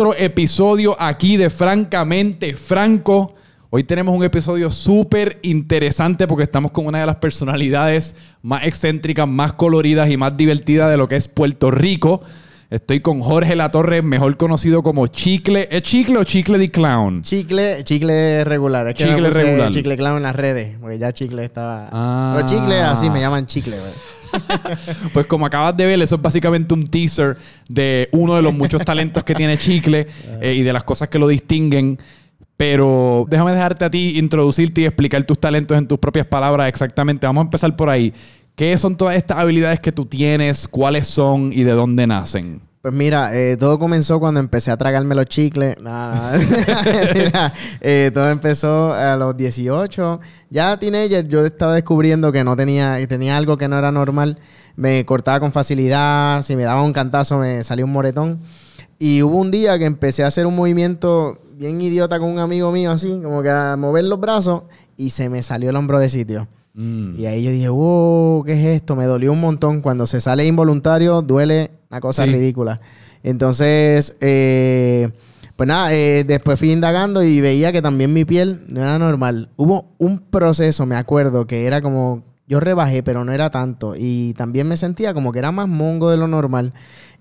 otro episodio aquí de Francamente Franco. Hoy tenemos un episodio súper interesante porque estamos con una de las personalidades más excéntricas, más coloridas y más divertidas de lo que es Puerto Rico. Estoy con Jorge Latorre, mejor conocido como Chicle. ¿Es Chicle o Chicle de Clown? Chicle, chicle regular. Es que Chicle regular. Chicle clown en las redes. Porque ya chicle estaba. Ah. Pero chicle, así me llaman chicle, güey. Pues como acabas de ver, eso es básicamente un teaser de uno de los muchos talentos que tiene Chicle eh, y de las cosas que lo distinguen. Pero déjame dejarte a ti introducirte y explicar tus talentos en tus propias palabras exactamente. Vamos a empezar por ahí. ¿Qué son todas estas habilidades que tú tienes? ¿Cuáles son y de dónde nacen? Pues mira, eh, todo comenzó cuando empecé a tragarme los chicles. Nada, Mira, eh, todo empezó a los 18. Ya teenager, yo estaba descubriendo que no tenía, tenía algo que no era normal. Me cortaba con facilidad. Si me daba un cantazo, me salía un moretón. Y hubo un día que empecé a hacer un movimiento bien idiota con un amigo mío, así, como que a mover los brazos, y se me salió el hombro de sitio. Mm. Y ahí yo dije, wow, ¿qué es esto? Me dolió un montón. Cuando se sale involuntario, duele una cosa Sí. ridícula. Entonces, eh, pues nada, eh, después fui indagando y veía que también mi piel no era normal. Hubo un proceso, me acuerdo, que era como, yo rebajé, pero no era tanto. Y también me sentía como que era más mongo de lo normal.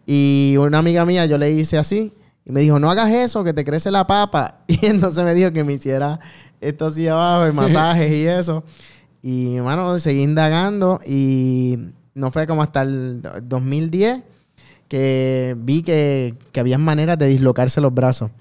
Y una amiga mía, yo le hice así. Y me dijo, no hagas eso, que te crece la papa. Y entonces me dijo que me hiciera esto así abajo, masajes y eso. Y, mano, seguí indagando y no fue como hasta el 2010 que vi que, que había maneras de dislocarse los brazos.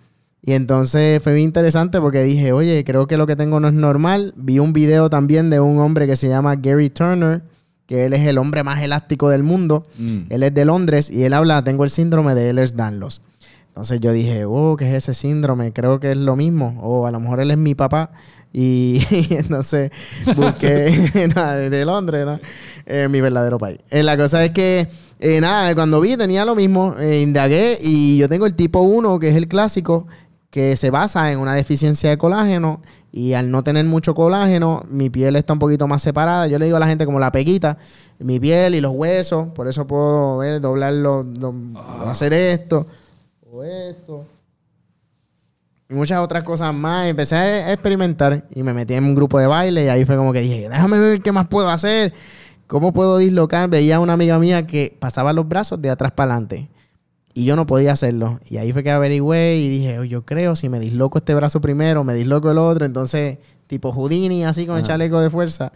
Y entonces fue bien interesante porque dije, oye, creo que lo que tengo no es normal. Vi un video también de un hombre que se llama Gary Turner, que él es el hombre más elástico del mundo. Mm. Él es de Londres y él habla, tengo el síndrome de Ehlers-Danlos. Entonces yo dije, oh, ¿qué es ese síndrome? Creo que es lo mismo. O a lo mejor él es mi papá. Y, entonces busqué nada, de Londres, ¿no? Eh, mi verdadero país. Eh, la cosa es que, eh, nada, cuando vi tenía lo mismo. eh, indagué y yo tengo el tipo 1, que es el clásico, que se basa en una deficiencia de colágeno. Y al no tener mucho colágeno, mi piel está un poquito más separada. Yo le digo a la gente como la peguita, mi piel y los huesos. Por eso puedo ver, doblarlo, do- hacer esto o esto. Y muchas otras cosas más. Empecé a experimentar y me metí en un grupo de baile y ahí fue como que dije, déjame ver qué más puedo hacer. ¿Cómo puedo dislocar? Veía a una amiga mía que pasaba los brazos de atrás para adelante. Y yo no podía hacerlo. Y ahí fue que averigüé y dije, "Oh, yo creo, si me disloco este brazo primero, me disloco el otro. Entonces, tipo Houdini, así con el chaleco de fuerza.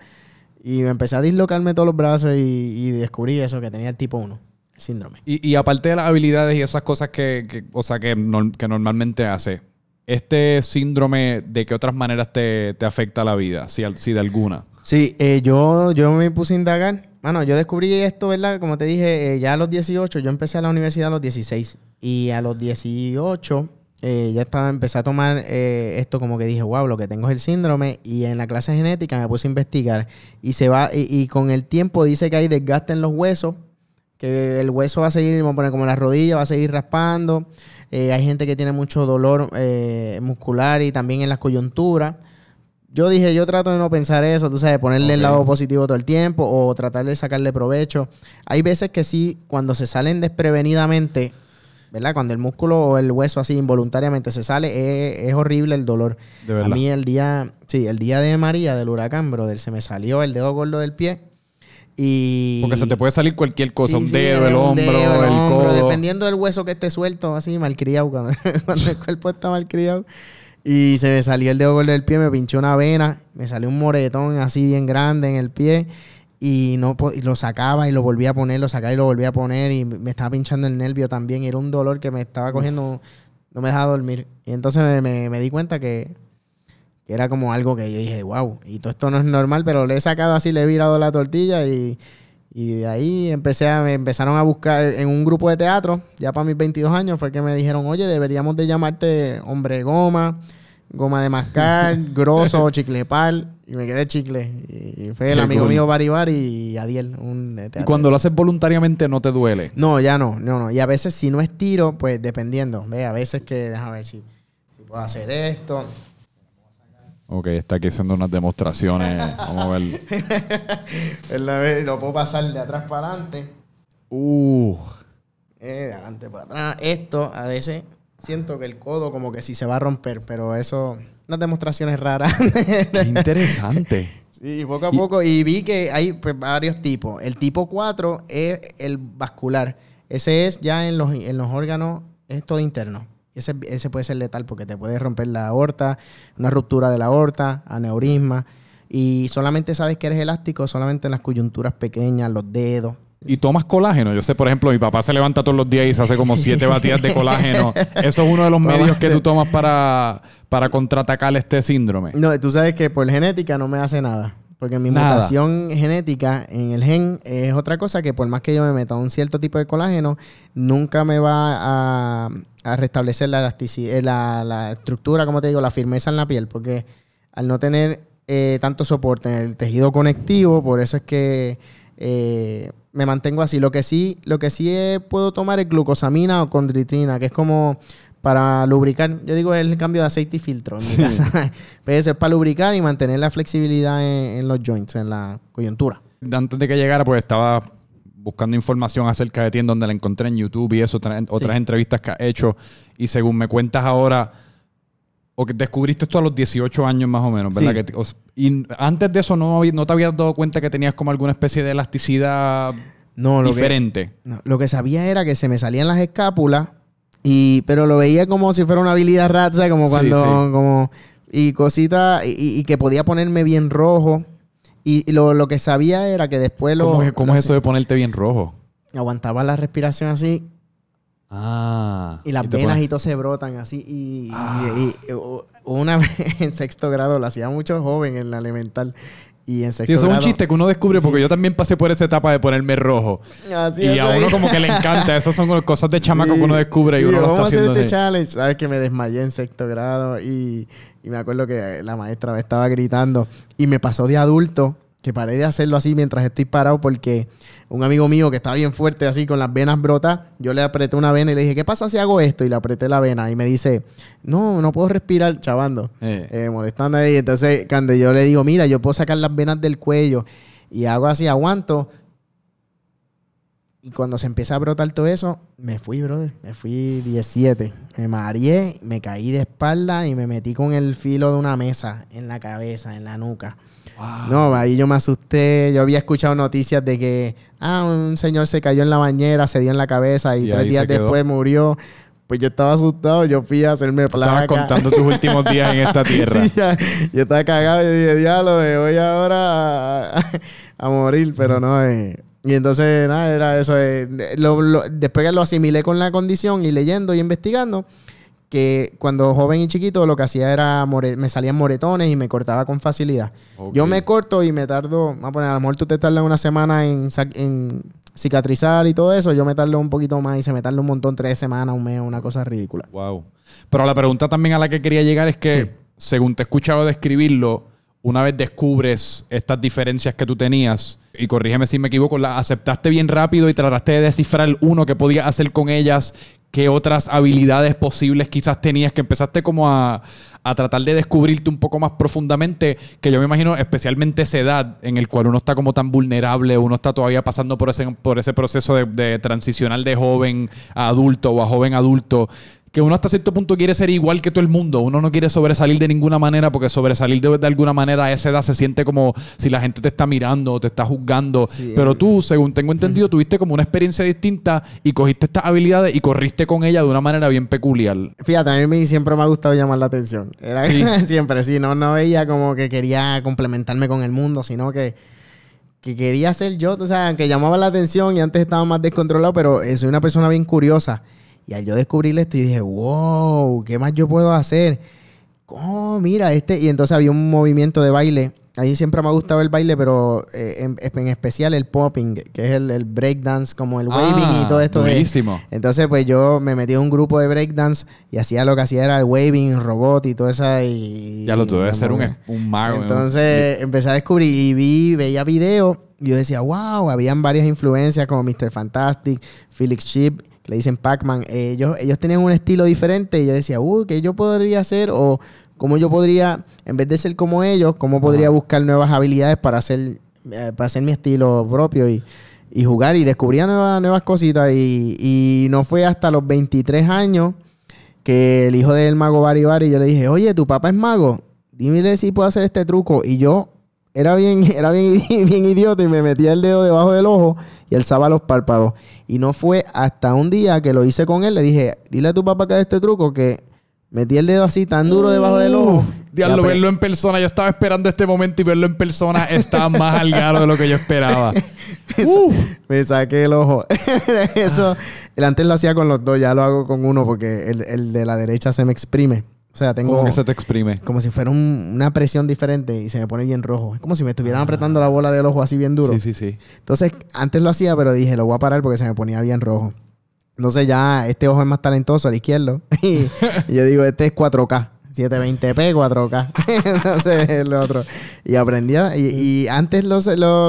Y empecé a dislocarme todos los brazos y, y descubrí eso, que tenía el tipo 1, el síndrome. Y, y aparte de las habilidades y esas cosas que, que- o sea, que, que normalmente hace, ¿este síndrome de qué otras maneras te, te afecta la vida? Si, si de alguna. Sí, eh, yo, yo me puse a indagar. Bueno, yo descubrí esto, ¿verdad? Como te dije, eh, ya a los 18, yo empecé a la universidad a los 16. Y a los 18 eh, ya estaba, empecé a tomar eh, esto como que dije, wow, lo que tengo es el síndrome. Y en la clase genética me puse a investigar. Y se va, y, y con el tiempo dice que hay desgaste en los huesos. Que el hueso va a seguir, vamos a poner como la rodilla, va a seguir raspando. Eh, hay gente que tiene mucho dolor muscular y también en las coyunturas. Yo dije, yo trato de no pensar eso, tú sabes, ponerle el lado positivo todo el tiempo o tratar de sacarle provecho. Hay veces que sí, cuando se salen desprevenidamente, ¿verdad? Cuando el músculo o el hueso así involuntariamente se sale, es, es horrible el dolor. De A verdad. mí el día, sí, el día de María, del huracán, brother, se me salió el dedo gordo del pie y... Porque se te puede salir cualquier cosa, Sí, un sí, dedo, el un hombro, dedo, el hombro, codo. Dependiendo del hueso que esté suelto, así malcriado, cuando, cuando el cuerpo está malcriado. Y se me salió el dedo gordo del pie, me pinchó una vena, me salió un moretón así bien grande en el pie. Y, no, y lo sacaba y lo volvía a poner, lo sacaba y lo volvía a poner. Y me estaba pinchando el nervio también. Y era un dolor que me estaba cogiendo, no me dejaba dormir. Y entonces me, me- me di cuenta que, que era como algo que yo dije, wow, y todo esto no es normal, pero le he sacado así, le he virado la tortilla y, y de ahí empecé a, me empezaron a buscar en un grupo de teatro, ya para mis 22 años, fue que me dijeron, oye, deberíamos de llamarte hombre goma, goma de mascar, grosso, chiclepal, y me quedé chicle. Y fue el Qué amigo cool. mío Bari Bari y Adiel, un de Y teatro. cuando lo haces voluntariamente no te duele. No, ya no, no, no. Y a veces si no estiro, pues dependiendo. Ve, a veces que, déjame ver si, si puedo hacer esto. Ok, está aquí haciendo unas demostraciones. Vamos a ver. Lo puedo pasar de atrás para adelante. Uh, Eh, de adelante para atrás. Esto a veces siento que el codo como que sí se va a romper, pero eso, unas demostraciones raras. Qué interesante. Sí, poco a poco. Y vi que hay pues, varios tipos. El tipo 4 es el vascular. Ese es ya en los, en los órganos, es todo Ese, ese puede ser letal porque te puede romper la aorta, una ruptura de la aorta, aneurisma. Y solamente sabes que eres elástico solamente en las coyunturas pequeñas, los dedos. Y tomas colágeno. Yo sé, por ejemplo, mi papá se levanta todos los días y se hace como siete batidas de colágeno. Eso es uno de los medios que tú tomas para, para contraatacar este síndrome. No, tú sabes que por genética no me hace nada. Porque mi Nada. mutación genética en el gen es otra cosa que por más que yo me meta un cierto tipo de colágeno, nunca me va a, a restablecer la elasticidad, la, la estructura, como te digo, la firmeza en la piel. Porque al no tener eh, tanto soporte en el tejido conectivo, por eso es que eh, me mantengo así. Lo que sí, lo que sí eh, puedo tomar es glucosamina o condritrina, que es como para lubricar. Yo digo es el cambio de aceite y filtro en mi casa. Pero eso es para lubricar y mantener la flexibilidad en, en los joints, en la coyuntura. Antes de que llegara, pues estaba buscando información acerca de ti en donde la encontré en YouTube y eso, otra- otras entrevistas que has hecho. Y según me cuentas ahora, o que descubriste esto a los 18 años más o menos, ¿verdad? Sí. Que te- o s- y antes de eso no, no te habías dado cuenta que tenías como alguna especie de elasticidad No, lo que, diferente. no, lo que sabía era que se me salían las escápulas, y, pero lo veía como si fuera una habilidad ratza, como cuando, sí. como, y cositas, y, que podía ponerme bien rojo. Y, y lo, lo que sabía era que después lo, ¿Cómo, es, cómo lo es eso de ponerte bien rojo? aguantaba la respiración así Ah. y las venas pones- y todo se brotan así. Y, y- Ah. y una vez en sexto grado, lo hacía mucho joven en la elemental. Y en sexto Sí, eso es un chiste que uno descubre porque yo también pasé por esa etapa de ponerme rojo. Así y es, a ahí. uno como que le encanta. Esas son cosas de chamaco Sí, que uno descubre y uno lo está hacer haciendo este así. challenge. Sabes que me desmayé en sexto grado y, y me acuerdo que la maestra me estaba gritando y me pasó de adulto que paré de hacerlo así mientras estoy parado porque un amigo mío que estaba bien fuerte así con las venas brotas, yo le apreté una vena y le dije, ¿qué pasa si hago esto? Y le apreté la vena y me dice, no, no puedo respirar, chavando, Eh. eh, molestando ahí. Entonces, cuando yo le digo, mira, yo puedo sacar las venas del cuello y hago así, aguanto, y cuando se empieza a brotar todo eso, me fui, brother. Me fui 17. Me mareé, me caí de espalda y me metí con el filo de una mesa en la cabeza, en la nuca. No, ahí yo me asusté. Yo había escuchado noticias de que, ah, un señor se cayó en la bañera, se dio en la cabeza y, Y tres días después murió. Pues yo estaba asustado. Yo fui a hacerme Estabas placa. contando tus últimos días en esta tierra. Sí, ya, yo estaba cagado y dije, diablo, me voy ahora a, a morir, pero no. eh. Y entonces, nada, era eso. eh, lo- lo- después que lo asimilé con la condición y leyendo y investigando, que cuando joven y chiquito lo que hacía era, more- me salían moretones y me cortaba con facilidad. Yo me corto y me tardo, vamos a poner, a lo mejor tú te tardas una semana en, cicatrizar y todo eso, yo me tardo un poquito más y se me tarda un montón, tres semanas, un mes, una cosa ridícula. Wow. Pero la pregunta también a la que quería llegar es que, Sí. según te he escuchado describirlo, una vez descubres estas diferencias que tú tenías, y corrígeme si me equivoco, las aceptaste bien rápido y trataste de descifrar uno que podías hacer con ellas, qué otras habilidades posibles quizás tenías, que empezaste como a, a tratar de descubrirte un poco más profundamente, que yo me imagino especialmente esa edad en el cual uno está como tan vulnerable, uno está todavía pasando por ese, por ese proceso de, de transicionar de joven a adulto o a joven adulto, que uno hasta cierto punto quiere ser igual que todo el mundo. Uno no quiere sobresalir de ninguna manera porque sobresalir de, de alguna manera a esa edad se siente como si la gente te está mirando o te está juzgando. Sí, Pero tú, según tengo entendido, tuviste como una experiencia distinta y cogiste estas habilidades y corriste con ella de una manera bien peculiar. Fíjate, a mí siempre me ha gustado llamar la atención. Era Sí. siempre, sí. No, no veía como que quería complementarme con el mundo, sino que, que quería ser yo. O sea, que llamaba la atención y antes estaba más descontrolado, pero soy una persona bien curiosa. Y al yo descubrir esto, y dije, wow, ¿qué más yo puedo hacer? Oh, mira, este. Y entonces había un movimiento de baile. Ahí siempre me ha gustado el baile, pero eh, en, en especial el popping, que es el, el breakdance, como el waving y todo esto. de- Buenísimo. entonces, pues yo me metí en un grupo de breakdance y hacía lo que hacía era el waving, robot y todo eso. Y, Ya lo tuve ser un, un mago. Entonces empecé a descubrir y vi, veía videos y yo decía, wow, habían varias influencias como Mr. Fantastic, Felix Chip, que le dicen Pac-Man. Eh, ellos, ellos tenían un estilo diferente y yo decía, uh, ¿qué yo podría hacer? O cómo yo podría, en vez de ser como ellos, cómo podría Ajá. buscar nuevas habilidades para hacer, eh, para hacer mi estilo propio y, y jugar. Y descubría nuevas, nuevas cositas y, y no fue hasta los 23 años que el hijo del mago Bari Bari, yo le dije, oye, tu papá es mago, dime si puedo hacer este truco. Y yo era bien, era bien, bien idiota y me metía el dedo debajo del ojo y alzaba los párpados. Y no fue hasta un día que lo hice con él, le dije, dile a tu papá que haga este truco que metí el dedo así tan duro debajo del ojo. Diablo, verlo en persona. Yo estaba esperando este momento y verlo en persona estaba más al de lo que yo esperaba. me saqué el ojo. Eso, el antes lo hacía con los dos, ya lo hago con uno porque el, el de la derecha se me exprime. O sea, tengo. ¿Cómo que se te exprime? Como si fuera una presión diferente y se me pone bien rojo. Es como si me estuvieran apretando la bola del ojo así bien duro. Sí, sí, sí. Entonces, antes lo hacía, pero dije, lo voy a parar porque se me ponía bien rojo. Entonces, ya este ojo es más talentoso, el izquierdo. y, yo digo, este es 4K. 720p, 4K. Entonces, el otro. Y aprendí. y, antes lo,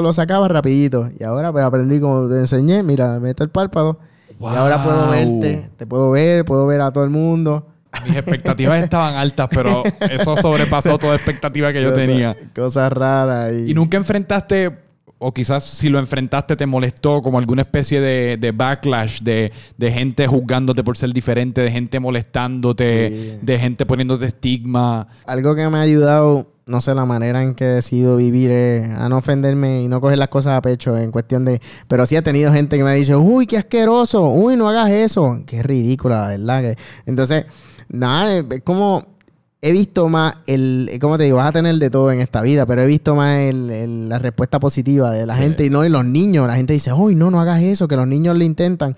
lo, sacaba rapidito. Y ahora, pues aprendí como te enseñé. Mira, meto el párpado. Y ahora puedo verte. Te puedo ver, puedo ver a todo el mundo. Mis expectativas estaban altas, pero eso sobrepasó toda expectativa que yo tenía. Cosas raras. Y... nunca enfrentaste, o quizás si lo enfrentaste te molestó como alguna especie de, backlash de, gente juzgándote por ser diferente, de gente molestándote, de gente poniéndote estigma. Algo que me ha ayudado no sé, la manera en que he decidido vivir es a no ofenderme y no coger las cosas a pecho en cuestión de... Pero sí he tenido gente que me ha dicho, uy, qué asqueroso, uy, no hagas eso. Qué ridícula, la verdad. Entonces, nada, es como he visto más el, ¿cómo te digo? Vas a tener de todo en esta vida, pero he visto más el, la respuesta positiva de la gente y no de los niños. La gente dice, uy, no, no hagas eso, que los niños lo intentan.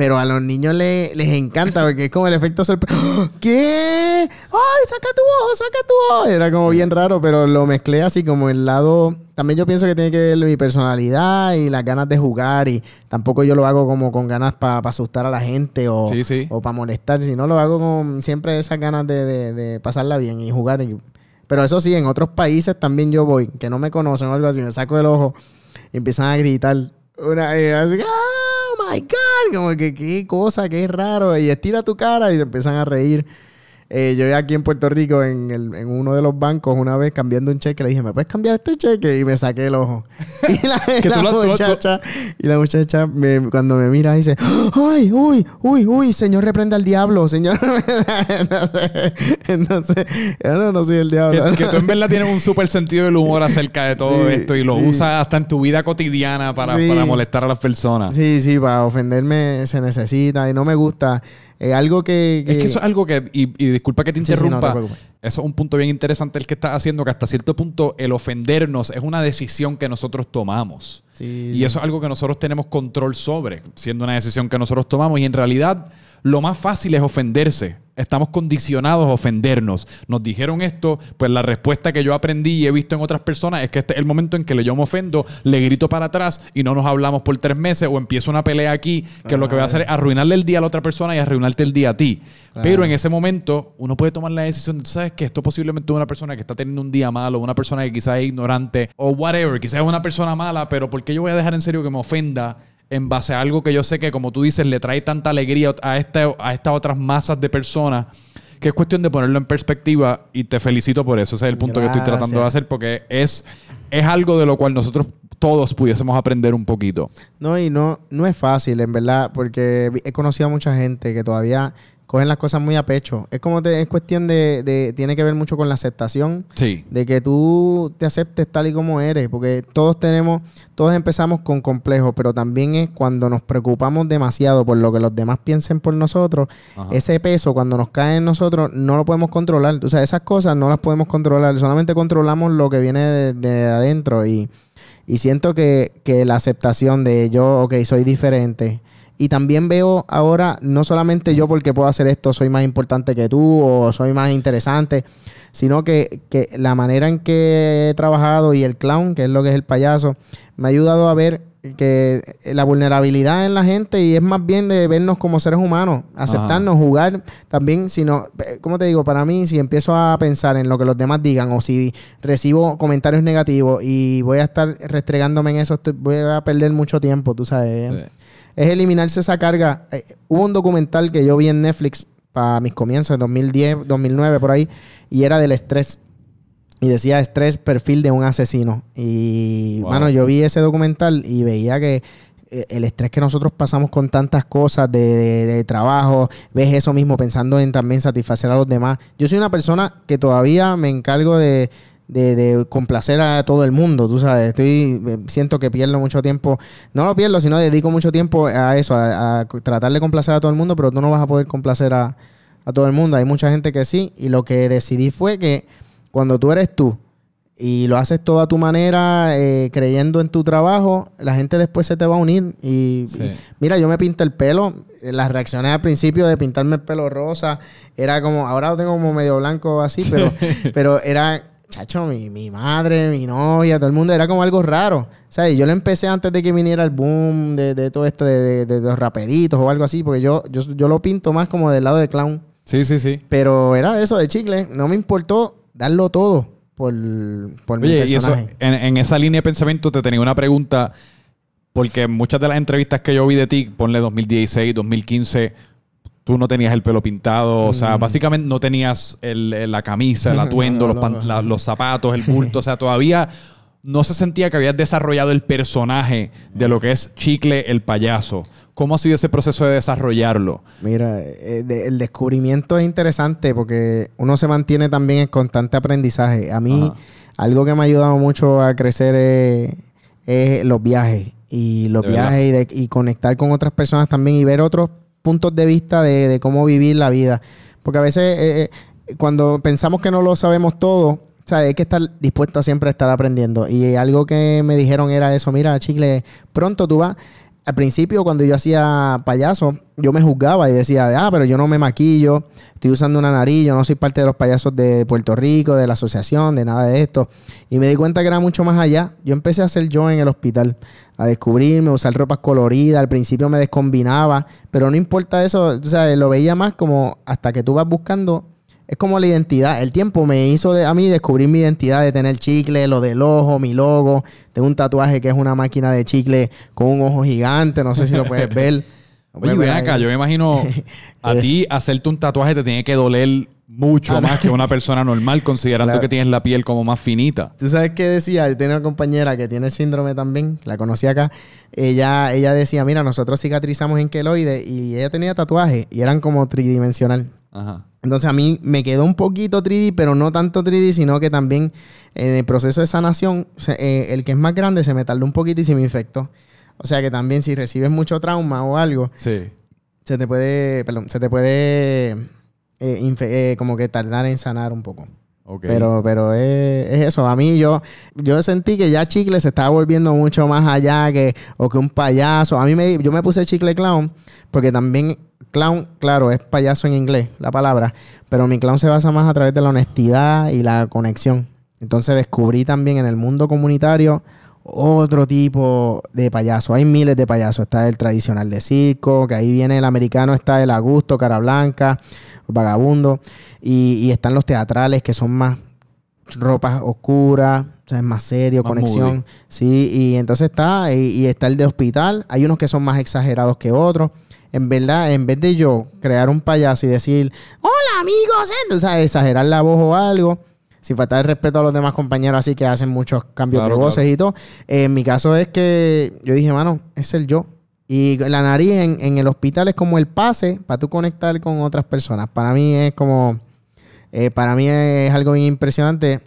Pero a los niños les encanta porque es como el efecto sorpresa. ¿Qué? ¡Ay, saca tu ojo, saca tu ojo! Era como bien raro, pero lo mezclé así como el lado... También yo pienso que tiene que ver mi personalidad y las ganas de jugar y tampoco yo lo hago como con ganas para asustar a la gente o, o para molestar, sino lo hago con siempre esas ganas de, pasarla bien y jugar. pero eso sí, en otros países también yo voy, que no me conocen o algo así, me saco el ojo y empiezan a gritar una así, ¡ah! My God, como que qué cosa, qué raro. Y estira tu cara y te empiezan a reír. Eh, yo aquí en Puerto Rico, en, el, en, uno de los bancos, una vez cambiando un cheque, le dije, ¿me puedes cambiar este cheque? Y me saqué el ojo. Y la, muchacha, y la muchacha cuando me mira dice, ¡ay, uy, uy, uy! Señor, reprenda al diablo, señor. entonces, entonces, yo no, no soy el diablo. Que, tú en verdad tienes un súper sentido del humor acerca de todo esto y lo usas hasta en tu vida cotidiana para, para molestar a las personas. Sí, sí, para ofenderme se necesita y no me gusta es algo que, Es que eso es algo que... Y, disculpa que te interrumpa. eso es un punto bien interesante el que estás haciendo, que hasta cierto punto el ofendernos es una decisión que nosotros tomamos. y eso es algo que nosotros tenemos control sobre, siendo una decisión que nosotros tomamos. Y en realidad lo más fácil es ofenderse. Estamos condicionados a ofendernos. Nos dijeron esto, pues la respuesta que yo aprendí y he visto en otras personas es que este es el momento en que yo me ofendo, le grito para atrás y no nos hablamos por tres meses o empiezo una pelea aquí, que lo que voy a hacer es arruinarle el día a la otra persona y arruinarte el día a ti. Pero en ese momento uno puede tomar la decisión, ¿sabes que Esto posiblemente es una persona que está teniendo un día malo, una persona que quizás es ignorante o whatever, quizás es una persona mala, pero ¿por qué yo voy a dejar en serio que me ofenda en base a algo que yo sé que, como tú dices, le trae tanta alegría a, este, a estas otras masas de personas, que es cuestión de ponerlo en perspectiva y te felicito por eso. Ese es el punto que estoy tratando de hacer porque es, es algo de lo cual nosotros todos pudiésemos aprender un poquito. No, y no, no es fácil, en verdad, porque he conocido a mucha gente que todavía cogen las cosas muy a pecho. Es como te, es cuestión de, de, tiene que ver mucho con la aceptación. Sí. De que tú te aceptes tal y como eres. Porque todos tenemos, todos empezamos con complejos, pero también es cuando nos preocupamos demasiado por lo que los demás piensen por nosotros. Ese peso, cuando nos cae en nosotros, no lo podemos controlar. O sea, esas cosas no las podemos controlar. Solamente controlamos lo que viene de, de adentro. Y, y siento que, que la aceptación de yo, ok, soy diferente y también veo ahora, no solamente yo porque puedo hacer esto, soy más importante que tú o soy más interesante, sino que, la manera en que he trabajado y el clown, que es lo que es el payaso, me ha ayudado a ver que la vulnerabilidad en la gente y es más bien de vernos como seres humanos, aceptarnos, jugar también, sino, ¿cómo te digo? Para mí, si empiezo a pensar en lo que los demás digan o si recibo comentarios negativos y voy a estar restregándome en eso, voy a perder mucho tiempo, tú sabes es eliminarse esa carga. Eh, hubo un documental que yo vi en Netflix para mis comienzos, en 2010, 2009, por ahí, y era del estrés. Y decía estrés, perfil de un asesino. Y, bueno, yo vi ese documental y veía que eh, el estrés que nosotros pasamos con tantas cosas de, de- de trabajo, ves eso mismo pensando en también satisfacer a los demás. Yo soy una persona que todavía me encargo de, de- de complacer a todo el mundo, tú sabes, estoy, eh, siento que pierdo mucho tiempo, no lo pierdo, sino dedico mucho tiempo a eso, a, a tratar de complacer a todo el mundo, pero tú no vas a poder complacer a, a todo el mundo. Hay mucha gente que sí, y lo que decidí fue que cuando tú eres tú, y lo haces todo a tu manera, eh, creyendo en tu trabajo, la gente después se te va a unir. Y, Sí. y mira, yo me pinté el pelo. Las reacciones al principio de pintarme el pelo rosa, era como, ahora lo tengo como medio blanco así, pero, pero era, chacho, mi, mi madre, mi novia, todo el mundo, era como algo raro. O sea, y yo lo empecé antes de que viniera el boom de, de todo esto, de, de- de los raperitos o algo así, porque yo, yo, yo lo pinto más como del lado de clown. Sí, sí, sí. Pero era de eso, de chicle. No me importó darlo todo por, por mi Oye, y eso, personaje. en, en esa línea de pensamiento te tenía una pregunta, porque muchas de las entrevistas que yo vi de ti, ponle 2016, 2015, tú no tenías el pelo pintado, o sea, básicamente no tenías el- el- la camisa, el atuendo, los, no, pan- no. la- los zapatos, el bulto, o sea, todavía no se sentía que habías desarrollado el personaje de lo que es Chicle el payaso. ¿Cómo ha sido ese proceso de desarrollarlo? Mira, eh, el descubrimiento es interesante porque uno se mantiene también en constante aprendizaje. A mí, Ajá. algo que me ha ayudado mucho a crecer es, es los viajes. Y los viajes y, de- y conectar con otras personas también y ver otros puntos de vista de, de cómo vivir la vida. Porque a veces eh, eh, cuando pensamos que no lo sabemos todo, o sea, hay que estar dispuesto siempre a estar aprendiendo. Y algo que me dijeron era eso, mira, Chicle, pronto tú vas... Al principio, cuando yo hacía payaso, yo me juzgaba y decía, ah, pero yo no me maquillo, estoy usando una nariz, yo no soy parte de los payasos de Puerto Rico, de la asociación, de nada de esto. Y me di cuenta que era mucho más allá. Yo empecé a hacer yo en el hospital, a descubrirme, a usar ropas coloridas. Al principio me descombinaba, pero no importa eso, o sea, lo veía más como hasta que tú vas buscando. Es como la identidad. El tiempo me hizo de- a mí descubrir mi identidad de tener chicle, lo del ojo, mi logo. Tengo un tatuaje que es una máquina de chicle con un ojo gigante. No sé si lo puedes ver. Oye, puedes ven ver acá, yo me imagino a ti hacerte un tatuaje te tiene que doler mucho Ah, no. más que una persona normal, considerando Claro. que tienes la piel como más finita. ¿Tú sabes qué decía? Yo tenía una compañera que tiene el síndrome también, la conocí acá. Ella, ella decía, mira, nosotros cicatrizamos en queloide y ella tenía tatuajes y eran como tridimensional. Ajá. Entonces a mí me quedó un poquito 3D, pero no tanto 3D, sino que también en el proceso de sanación, eh, el que es más grande se me tardó un poquito y se me infectó. O sea que también si recibes mucho trauma o algo, Sí. se te puede, perdón, se te puede eh, eh, como que tardar en sanar un poco. Pero, pero es, es eso. A mí yo, yo sentí que ya Chicle se estaba volviendo mucho más allá que, o que un payaso. A mí me, yo me puse Chicle Clown porque también clown, claro, es payaso en inglés, la palabra. Pero mi clown se basa más a través de la honestidad y la conexión. Entonces descubrí también en el mundo comunitario otro tipo de payaso. Hay miles de payasos. Está el tradicional de circo, que ahí viene el americano, está el Augusto, Cara Blanca, Vagabundo. Y, y están los teatrales que son más ropas oscuras, o sea, es más serio, Más conexión. Sí, y entonces está, y, y está el de hospital. Hay unos que son más exagerados que otros. En verdad, en vez de yo crear un payaso y decir, hola amigos, ¿eh? o sea, exagerar la voz o algo, sin faltar el respeto a los demás compañeros, así que hacen muchos cambios Claro, de voces claro. y todo. Eh, en mi caso es que yo dije, mano, es el yo. Y la nariz en, en el hospital es como el pase para tú conectar con otras personas. Para mí es como, eh, para mí es algo bien impresionante.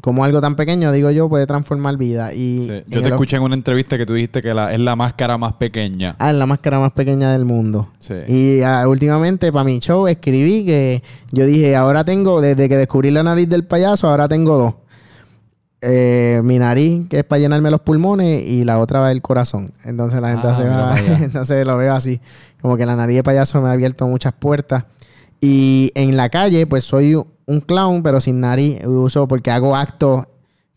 Como algo tan pequeño, digo yo, puede transformar vida. Y Sí. Yo te escuché en una entrevista que tú dijiste que la- es la máscara más pequeña. Ah, es la máscara más pequeña del mundo. Sí. Y ah, últimamente para mi show escribí que yo dije, ahora tengo, desde que descubrí la nariz del payaso, ahora tengo dos. Eh, mi nariz, que es para llenarme los pulmones, y la otra va el corazón. Entonces la gente Ah, entonces lo veo así. Como que la nariz de payaso me ha abierto muchas puertas. Y en la calle, pues soy un clown, pero sin nariz. Uso porque hago actos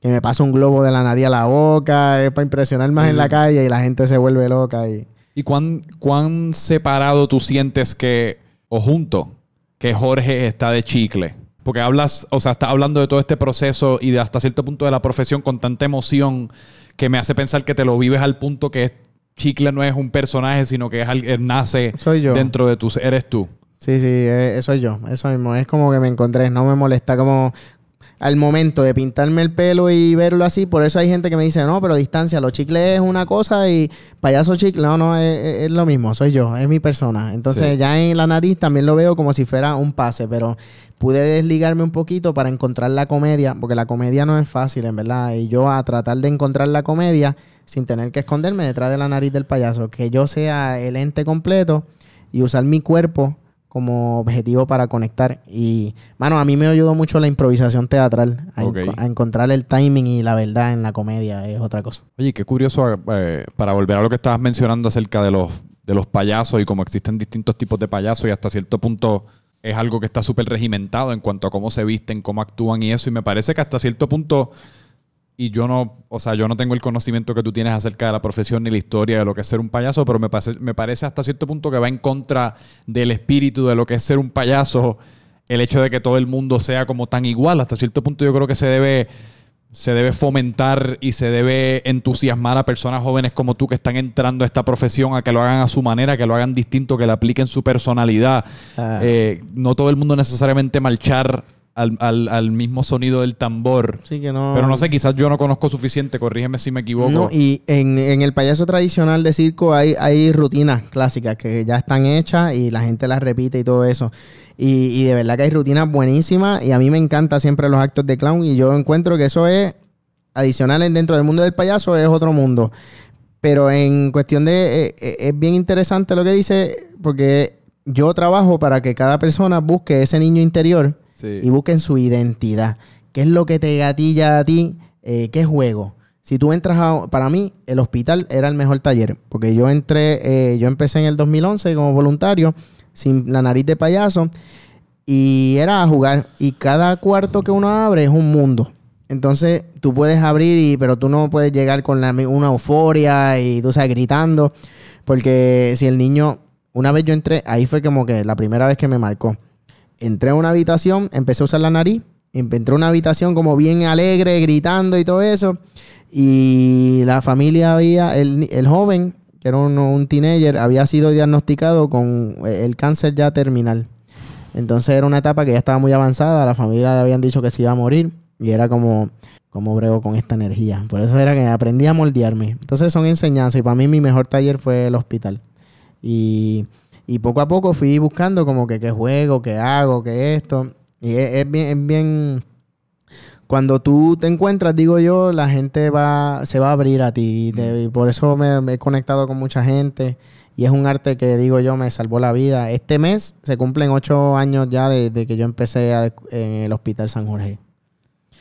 que me paso un globo de la nariz a la boca, es para impresionar más en la calle y la gente se vuelve loca. Y... ¿Y cuán, cuán separado tú sientes que, o junto, que Jorge está de chicle? Porque hablas, o sea, estás hablando de todo este proceso y de hasta cierto punto de la profesión con tanta emoción que me hace pensar que te lo vives al punto que chicle no es un personaje, sino que es alguien nace Soy yo. dentro de tu, eres tú. Sí, sí, eh, eso soy yo. Eso mismo. Es como que me encontré. No me molesta como... al momento de pintarme el pelo y verlo así. Por eso hay gente que me dice, no, pero distancia, los chicles es una cosa y payaso chicle, no, no, es, lo mismo, soy yo, es mi persona. Entonces ya en la nariz también lo veo como si fuera un pase, pero pude desligarme un poquito para encontrar la comedia, porque la comedia no es fácil, en verdad. Y yo a tratar de encontrar la comedia sin tener que esconderme detrás de la nariz del payaso, que yo sea el ente completo y usar mi cuerpo como objetivo para conectar. Y, mano, a mí me ayudó mucho la improvisación teatral, a, encontrar el timing y la verdad en la comedia, es otra cosa. Oye, qué curioso, eh, para volver a lo que estabas mencionando acerca de los, de los payasos y cómo existen distintos tipos de payasos y hasta cierto punto es algo que está súper regimentado en cuanto a cómo se visten, cómo actúan y eso. Y me parece que hasta cierto punto y yo no, o sea, yo no tengo el conocimiento que tú tienes acerca de la profesión ni la historia de lo que es ser un payaso, pero me, parece, me parece hasta cierto punto que va en contra del espíritu de lo que es ser un payaso, el hecho de que todo el mundo sea como tan igual. Hasta cierto punto yo creo que se debe, se debe fomentar y se debe entusiasmar a personas jóvenes como tú que están entrando a esta profesión a que lo hagan a su manera, que lo hagan distinto, que le apliquen su personalidad. Ah. Eh, no todo el mundo necesariamente marchar al, mismo sonido del tambor. Sí, que no. Pero no sé, quizás yo no conozco suficiente, corrígeme si me equivoco. No, y en, el payaso tradicional de circo hay, hay rutinas clásicas que ya están hechas y la gente las repite y todo eso. Y, de verdad que hay rutinas buenísimas y a mí me encanta siempre los actos de clown y yo encuentro que eso es adicional dentro del mundo del payaso, es otro mundo. Pero en cuestión de... Eh, eh, es bien interesante lo que dice porque yo trabajo para que cada persona busque ese niño interior y busquen su identidad. ¿Qué es lo que te gatilla a ti? Eh, ¿Qué juego? Si tú entras a... Para mí, el hospital era el mejor taller. Porque yo entré... Eh, yo empecé en el 2011 como voluntario, sin la nariz de payaso. Y era a jugar. Y cada cuarto que uno abre es un mundo. Entonces, tú puedes abrir, y, pero tú no puedes llegar con una euforia y tú sabes, gritando. Porque si el niño... Una vez yo entré, ahí fue como que la primera vez que me marcó entré a una habitación, empecé a usar la nariz, entré una habitación como bien alegre, gritando y todo eso. Y la familia había, el, joven, que era un, teenager, había sido diagnosticado con eh, el cáncer ya terminal. Entonces era una etapa que ya estaba muy avanzada, la familia le habían dicho que se iba a morir y era como, como brego con esta energía. Por eso era que aprendí a moldearme. Entonces son enseñanzas y para mí mi mejor taller fue el hospital. Y y poco a poco fui buscando como que qué juego, qué hago, qué esto. Y es, bien, bien... Cuando tú te encuentras, digo yo, la gente va, se va a abrir a ti. Y, por eso me, he conectado con mucha gente. Y es un arte que, digo yo, me salvó la vida. Este mes se cumplen ocho años ya de, que yo empecé en el Hospital San Jorge.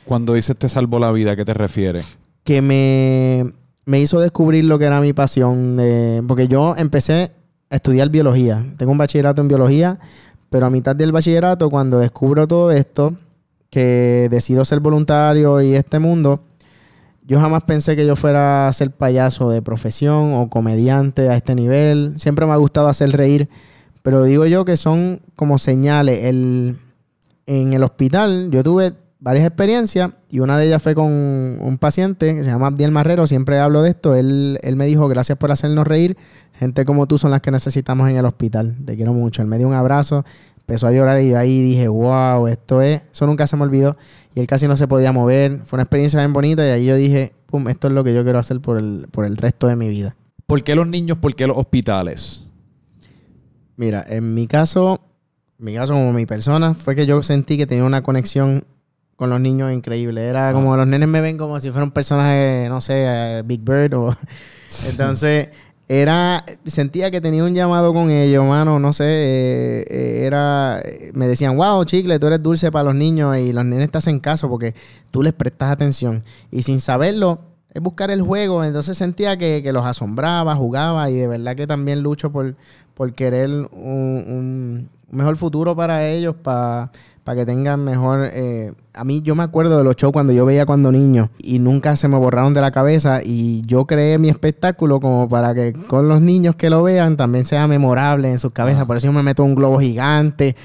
Cuando dices te salvó la vida, ¿a qué te refieres? Que me, me hizo descubrir lo que era mi pasión. porque yo empecé estudiar biología. Tengo un bachillerato en biología, pero a mitad del bachillerato, cuando descubro todo esto, que decido ser voluntario y este mundo, yo jamás pensé que yo fuera a ser payaso de profesión o comediante a este nivel. Siempre me ha gustado hacer reír, pero digo yo que son como señales. El, en el hospital yo tuve varias experiencias y una de ellas fue con un paciente que se llama Abdiel Marrero, siempre hablo de esto, él, él me dijo gracias por hacernos reír, gente como tú son las que necesitamos en el hospital, te quiero mucho, él me dio un abrazo, empezó a llorar y yo ahí dije, wow, esto es, eso nunca se me olvidó y él casi no se podía mover, fue una experiencia bien bonita y ahí yo dije, pum, esto es lo que yo quiero hacer por el, por el resto de mi vida. ¿Por qué los niños, por qué los hospitales? Mira, en mi caso, mi caso como mi persona, fue que yo sentí que tenía una conexión con los niños increíble. Era ah. como los nenes me ven como si fuera un personaje, no sé, eh, Big Bird o... Entonces, era... Sentía que tenía un llamado con ellos, mano, no sé, eh, eh, era... Me decían, wow, chicle, tú eres dulce para los niños y los nenes te hacen caso porque tú les prestas atención. Y sin saberlo, es buscar el juego. Entonces sentía que, los asombraba, jugaba y de verdad que también lucho por, por querer un mejor futuro para ellos, para para que tengan mejor... Eh, a mí yo me acuerdo de los shows cuando yo veía cuando niño y nunca se me borraron de la cabeza y yo creé mi espectáculo como para que con los niños que lo vean también sea memorable en sus cabezas. Por eso yo me meto un globo gigante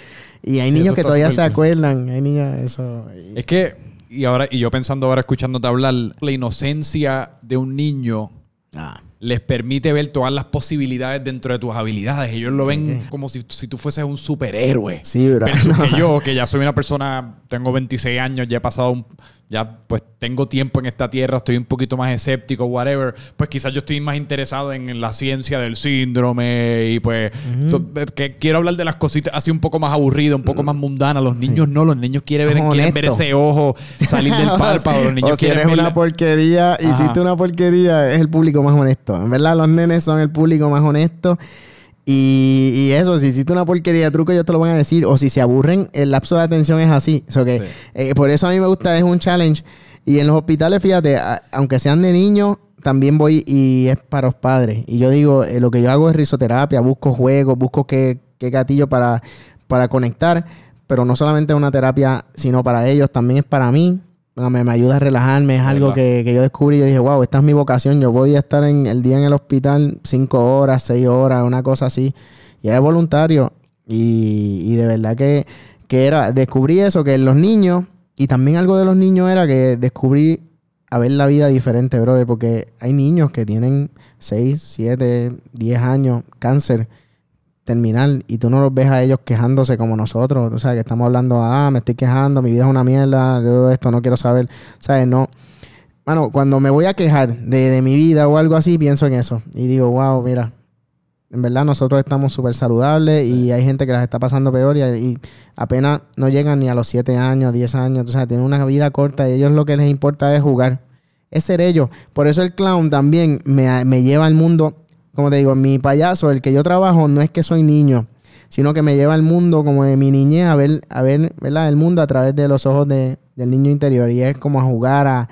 y hay niños que todavía se acuerdan. Hay niños, eso... Es que, y ahora, y yo pensando ahora escuchándote hablar, la inocencia de un niño... Ah les permite ver todas las posibilidades dentro de tus habilidades. Ellos lo ven como si, si tú fueses un superhéroe. Sí. Versus que yo, que ya soy una persona, tengo 26 años, ya he pasado un, ya pues tengo tiempo en esta tierra, estoy un poquito más escéptico, whatever, pues quizás yo estoy más interesado en, la ciencia del síndrome y pues eh, que quiero hablar de las cositas así un poco más aburridas, un poco más mundanas. Los niños no, los niños quieren ver, quieren ver ese ojo salir del párpado, los niños o si quieren eres una la- porquería, hiciste una porquería, es el público más honesto. En verdad, los nenes son el público más honesto. Y, y eso, si hiciste una porquería de truco, ellos te lo van a decir. O si se aburren, el lapso de atención es así. So que, Sí. eh, por eso a mí me gusta, es un challenge. Y en los hospitales, fíjate, a- aunque sean de niños, también voy y es para los padres. Y yo digo, eh, lo que yo hago es risoterapia, busco juegos, busco qué, qué gatillo para, para conectar. Pero no solamente es una terapia, sino para ellos, también es para mí. Me, me ayuda a relajarme, es algo que, que yo descubrí y yo dije, wow, esta es mi vocación. Yo podía estar en el día en el hospital cinco horas, seis horas, una cosa así. Y era voluntario. Y, y de verdad que, que era, descubrí eso, que los niños, y también algo de los niños era que descubrí a ver la vida diferente, brother, porque hay niños que tienen 6, 7, 10 años, cáncer terminal, y tú no los ves a ellos quejándose como nosotros, o sea, que estamos hablando, ah, me estoy quejando, mi vida es una mierda, todo esto, no quiero saber, ¿sabes? No. Bueno, cuando me voy a quejar de, de mi vida o algo así, pienso en eso, y digo, wow, mira, en verdad nosotros estamos súper saludables y hay gente que las está pasando peor y, y apenas no llegan ni a los 7 años, 10 años. O sea, tienen una vida corta y ellos lo que les importa es jugar. Es ser ellos. Por eso el clown también me, me lleva al mundo, como te digo, mi payaso, el que yo trabajo, no es que soy niño, sino que me lleva al mundo como de mi niñez a ver, a ver ¿verdad? el mundo a través de los ojos de- del niño interior. Y es como a jugar, a,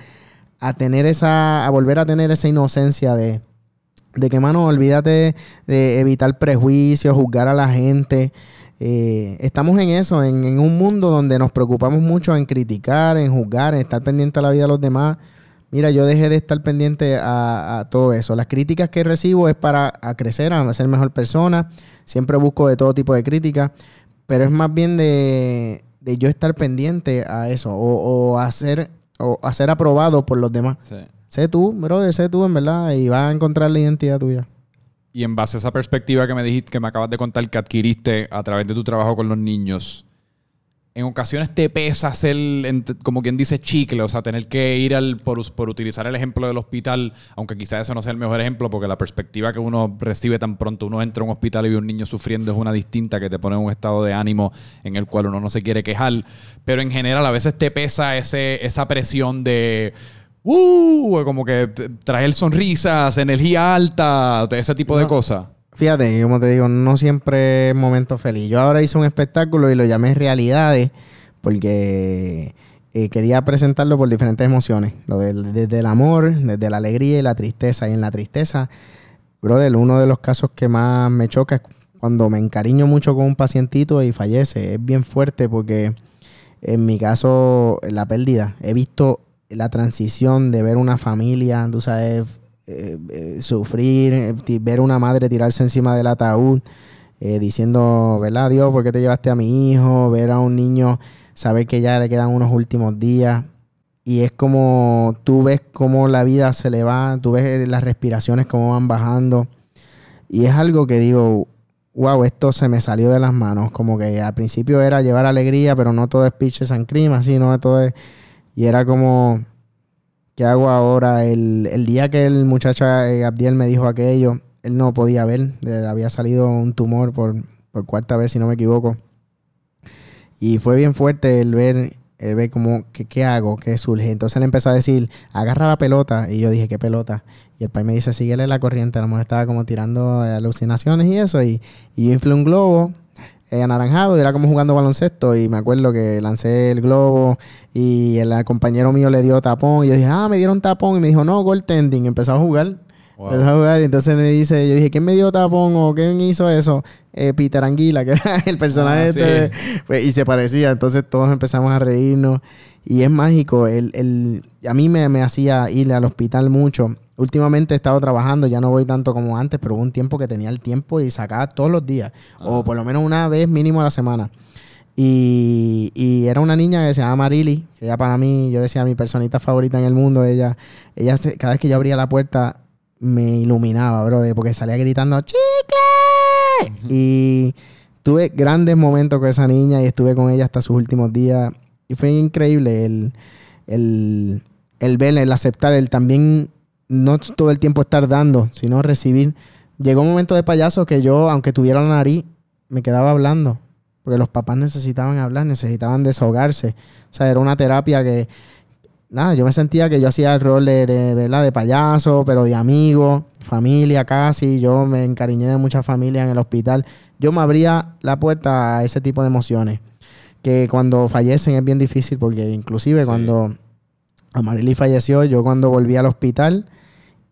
a tener esa, a volver a tener esa inocencia de, de que, mano, olvídate de evitar prejuicios, juzgar a la gente. Eh, estamos en eso, en, en un mundo donde nos preocupamos mucho en criticar, en juzgar, en estar pendiente a la vida de los demás. Mira, yo dejé de estar pendiente a, a todo eso. Las críticas que recibo es para a crecer, a ser mejor persona. Siempre busco de todo tipo de críticas, pero es más bien de, de yo estar pendiente a eso o, o hacer o a ser aprobado por los demás. Sí. Sé tú, brother, sé tú en verdad y vas a encontrar la identidad tuya. Y en base a esa perspectiva que me dijiste, que me acabas de contar que adquiriste a través de tu trabajo con los niños, en ocasiones te pesa hacer, como quien dice, chicle, o sea, tener que ir al, por, utilizar el ejemplo del hospital, aunque quizás ese no sea el mejor ejemplo, porque la perspectiva que uno recibe tan pronto uno entra a un hospital y ve a un niño sufriendo es una distinta que te pone en un estado de ánimo en el cual uno no se quiere quejar. Pero en general a veces te pesa ese, esa presión de... Uh, como que traer sonrisas, energía alta, ese tipo de cosas. Fíjate, como te digo, no siempre es momento feliz. Yo ahora hice un espectáculo y lo llamé Realidades porque eh, quería presentarlo por diferentes emociones. Lo del, desde el amor, desde la alegría y la tristeza. Y en la tristeza, brother, uno de los casos que más me choca es cuando me encariño mucho con un pacientito y fallece. Es bien fuerte porque en mi caso, la pérdida. He visto la transición de ver una familia, tú sabes, eh, eh, sufrir, eh, ver una madre tirarse encima del ataúd, diciendo, ¿verdad, Dios, por qué te llevaste a mi hijo? Ver a un niño, saber que ya le quedan unos últimos días. Y es como tú ves cómo la vida se le va, tú ves las respiraciones cómo van bajando. Y es algo que digo, wow, esto se me salió de las manos. Como que al principio era llevar alegría, pero no todo es pitches and cream, no todo es... Y era como, ¿qué hago ahora? El, el día que el muchacho eh, Abdiel me dijo aquello, él no podía ver, había salido un tumor por, por cuarta vez, si no me equivoco. Y fue bien fuerte el ver, el ver como, ¿qué, ¿qué hago? ¿Qué surge? Entonces él empezó a decir, agarra la pelota. Y yo dije, ¿qué pelota? Y el país me dice, síguele la corriente. A lo mejor estaba como tirando alucinaciones y eso. Y, y yo inflé un globo eh, anaranjado era como jugando baloncesto. Y me acuerdo que lancé el globo y el, compañero mío le dio tapón. Y yo dije, ah, me dieron tapón. Y me dijo, no, goaltending. Empezó a jugar. Wow. Empezó a jugar y entonces me dice, yo dije, ¿quién me dio tapón o quién hizo eso? Eh, Peter Anguila, que era el personaje Ah, este sí. de- pues, y se parecía, entonces todos empezamos a reírnos y es mágico, el, el- a mí me, me hacía ir al hospital mucho. Últimamente he estado trabajando, ya no voy tanto como antes, pero hubo un tiempo que tenía el tiempo y sacaba todos los días, o por lo menos una vez mínimo a la semana. Y, y era una niña que se llama Marily, que ella para mí, yo decía mi personita favorita en el mundo. Ella, ella cada vez que yo abría la puerta, me iluminaba, brother, porque salía gritando ¡Chicle! Y tuve grandes momentos con esa niña y estuve con ella hasta sus últimos días. Y fue increíble el, el, el ver, el aceptar, el también no todo el tiempo estar dando, sino recibir. Llegó un momento de payaso que yo, aunque tuviera la nariz, me quedaba hablando. Porque los papás necesitaban hablar, necesitaban desahogarse. O sea, era una terapia que, nada, yo me sentía que yo hacía el rol de, de, ¿verdad? de payaso, pero de amigo, familia casi. Yo me encariñé de muchas familias en el hospital. Yo me abría la puerta a ese tipo de emociones. Que cuando fallecen es bien difícil porque inclusive Sí. cuando Amarili falleció, yo cuando volví al hospital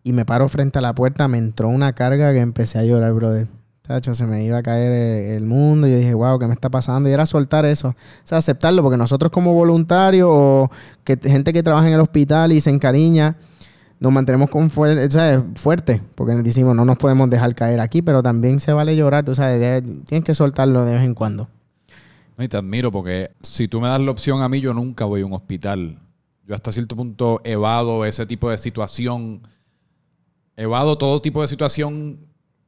y me paro frente a la puerta, me entró una carga que empecé a llorar, brother. Tacho, se me iba a caer el, el mundo. Yo dije, wow, ¿qué me está pasando? Y era soltar eso. O sea, aceptarlo, porque nosotros como voluntarios o gente que trabaja en el hospital y se encariña, nos mantenemos con fuer fuerte, porque decimos, no nos podemos dejar caer aquí, pero también se vale llorar, tú sabes, tienes que soltarlo de vez en cuando. Y te admiro porque si tú me das la opción a mí, yo nunca voy a un hospital. Yo hasta cierto punto evado ese tipo de situación. Evado todo tipo de situación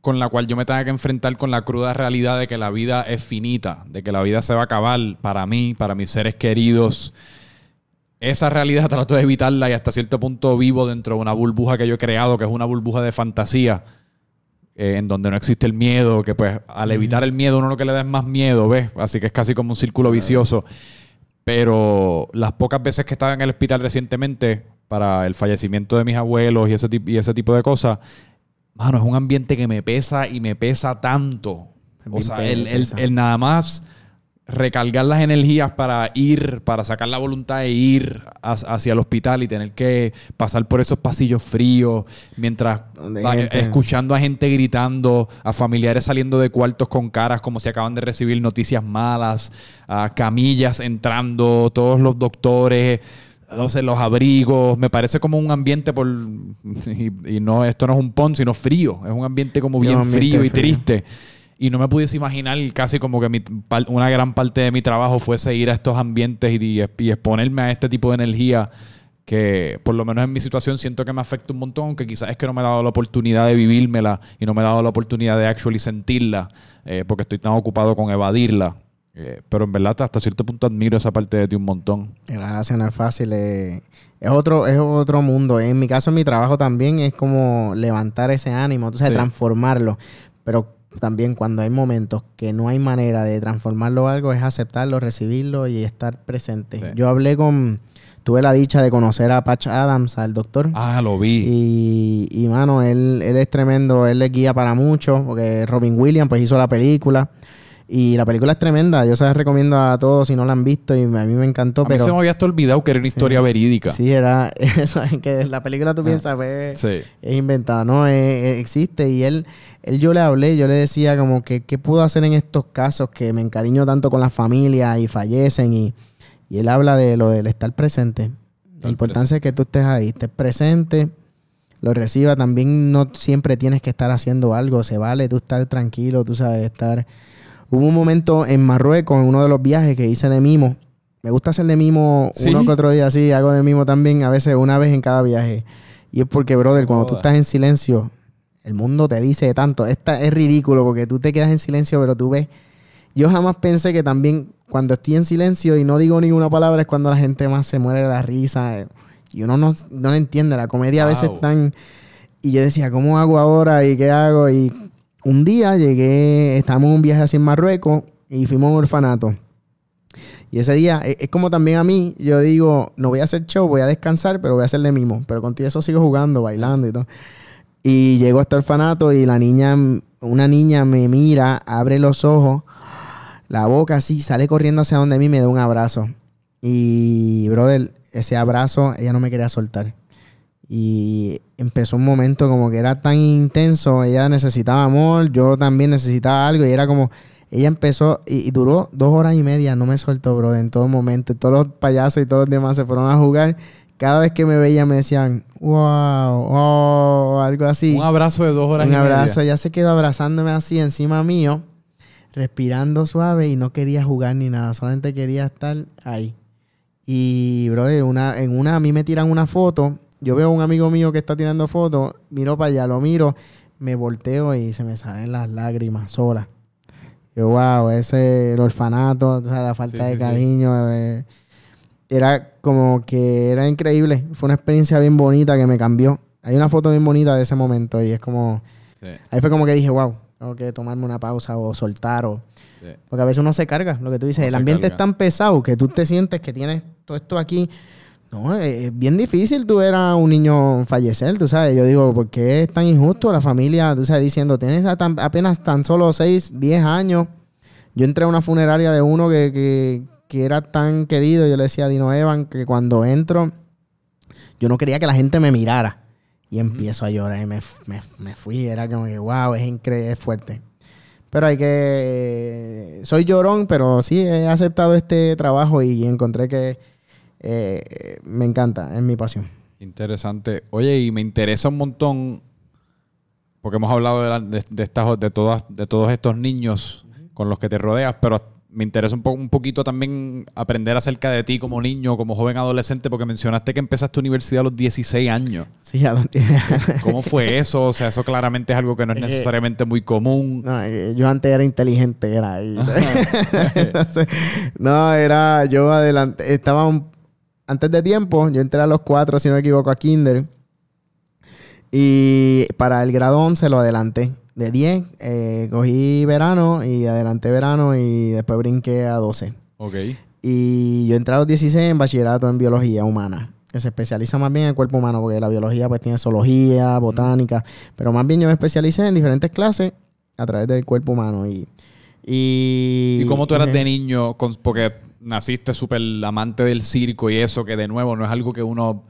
con la cual yo me tenga que enfrentar con la cruda realidad de que la vida es finita, de que la vida se va a acabar para mí, para mis seres queridos. Esa realidad trato de evitarla y hasta cierto punto vivo dentro de una burbuja que yo he creado, que es una burbuja de fantasía, eh, en donde no existe el miedo, que pues al evitar el miedo uno lo que le da es más miedo, ¿ves? Así que es casi como un círculo vicioso. Pero las pocas veces que estaba en el hospital recientemente para el fallecimiento de mis abuelos y ese, y ese tipo de cosas, mano, es un ambiente que me pesa y me pesa tanto. O sea, el, el- el nada más recargar las energías para ir, para sacar la voluntad de ir hacia el hospital y tener que pasar por esos pasillos fríos mientras va- escuchando a gente gritando, a familiares saliendo de cuartos con caras como si acaban de recibir noticias malas, a camillas entrando, todos los doctores, no sé, los abrigos, me parece como un ambiente por y, y no esto no es un pon, sino frío, es un ambiente como Sí, bien ambiente frío y frío. triste. Y no me pudiese imaginar casi como que mi- una gran parte de mi trabajo fuese ir a estos ambientes y, exponerme a este tipo de energía que por lo menos en mi situación siento que me afecta un montón, aunque quizás es que no me he dado la oportunidad de vivírmela y no me he dado la oportunidad de actually sentirla, eh, porque estoy tan ocupado con evadirla. Eh, pero en verdad hasta cierto punto admiro esa parte de ti un montón. Gracias, no es fácil. eh, es, otro, es otro mundo. En mi caso, en mi trabajo también es como levantar ese ánimo, Sí. transformarlo. Pero también cuando hay momentos que no hay manera de transformarlo a algo, es aceptarlo, recibirlo y estar presente. Sí. Yo hablé con, tuve la dicha de conocer a Patch Adams, al doctor. Ah, lo vi. Y, y mano, él, él es tremendo, él es guía para muchos, porque Robin Williams pues hizo la película. Y la película es tremenda, yo se la recomiendo a todos si no la han visto y a mí me encantó, a mí pero... se me había hasta olvidado que era una historia verídica. Sí, era eso, es que la película tú Ah, piensas, pues, Sí. es inventada, no, Eh, eh, existe. Y él, él yo le hablé, yo le decía como que, ¿qué puedo hacer en estos casos que me encariño tanto con la familia y fallecen? Y, y él habla de lo del estar presente. La importancia es que tú estés ahí, estés presente, lo reciba. También no siempre tienes que estar haciendo algo, se vale tú estar tranquilo, tú sabes, estar... Hubo un momento en Marruecos, en uno de los viajes que hice de mimo. Me gusta hacer de mimo ¿Sí? uno que otro día, sí, hago de mimo también, a veces una vez en cada viaje. Y es porque, brother, cuando tú Joda. estás en silencio, el mundo te dice tanto. Esta es ridículo porque tú te quedas en silencio, pero tú ves. Yo jamás pensé que también cuando estoy en silencio y no digo ninguna palabra es cuando la gente más se muere de la risa. Y uno no, no lo entiende. La comedia a veces tan. Y yo decía, ¿cómo hago ahora? ¿Y qué hago? Y un día llegué, estábamos en un viaje en Marruecos y fuimos a un orfanato. Y ese día, e- es, como también a mí, yo digo, no voy a hacer show, voy a descansar, pero voy a hacerle mimo. Pero contigo eso sigo jugando, bailando y todo. Y llego a este orfanato y la niña, una niña me mira, abre los ojos, la boca así, sale corriendo hacia donde mí me da un abrazo. Y, brother, ese abrazo, ella no me quería soltar. Y empezó un momento como que era tan intenso, ella necesitaba amor, yo también necesitaba algo y era como, ella empezó y, y duró dos horas y media, no me soltó, bro, en todo momento. Y todos los payasos y todos los demás se fueron a jugar. Cada vez que me veían me decían, wow, oh, algo así. Un abrazo de dos horas Un y media. abrazo, ella se quedó abrazándome así encima mío, respirando suave y no quería jugar ni nada, solamente quería estar ahí. Y, brother, una, en una a mí me tiran una foto yo veo a un amigo mío que está tirando fotos, miro para allá, lo miro, me volteo y se me salen las lágrimas solas. Yo, wow, ese, el orfanato, o sea, la falta Sí, de sí, cariño. eh, era como que era increíble. Fue una experiencia bien bonita que me cambió. Hay una foto bien bonita de ese momento y es como... Sí, Ahí fue como que dije, wow, tengo que tomarme una pausa o soltar o... sí. Porque a veces uno se carga, lo que tú dices. Uno el ambiente carga. es tan pesado que tú te sientes que tienes todo esto aquí. No, es es bien difícil tú ver a un niño fallecer, tú sabes. Yo digo, ¿por qué es tan injusto la familia? Tú sabes, diciendo, tienes tan- apenas tan solo 6, 10 años. Yo entré a una funeraria de uno que, que- que era tan querido. Yo le decía a Dino Evan que cuando entro, yo no quería que la gente me mirara. Y empiezo a llorar y me, me- me fui. Era como que, wow, es increíble, es fuerte. Pero hay que... Soy llorón, pero sí he aceptado este trabajo y encontré que eh, me encanta, es mi pasión. Interesante. Oye, y me interesa un montón, porque hemos hablado de, la- de, de estas, de, todas, de todos estos niños con los que te rodeas, pero me interesa un, po- un poquito también aprender acerca de ti como niño, como joven adolescente, porque mencionaste que empezaste universidad a los 16 años. Sí, ya lo entiendo. ¿Cómo fue eso? O sea, eso claramente es algo que no es Eh, necesariamente muy común. No, eh, yo antes era inteligente, era ahí. Entonces, no, era yo adelante, estaba un- antes de tiempo, yo entré a los cuatro, si no me equivoco, a Kinder. Y para el grado 11 lo adelanté. De 10, eh, cogí verano y adelanté verano y después brinqué a 12. Ok. Y yo entré a los 16 en bachillerato en biología humana, que se especializa más bien en el cuerpo humano, porque la biología pues tiene zoología, botánica, pero más bien yo me especialicé en diferentes clases a través del cuerpo humano. Y, y, ¿Y cómo tú eras de niño? Con- porque naciste súper amante del circo y eso, que de nuevo no es algo que uno,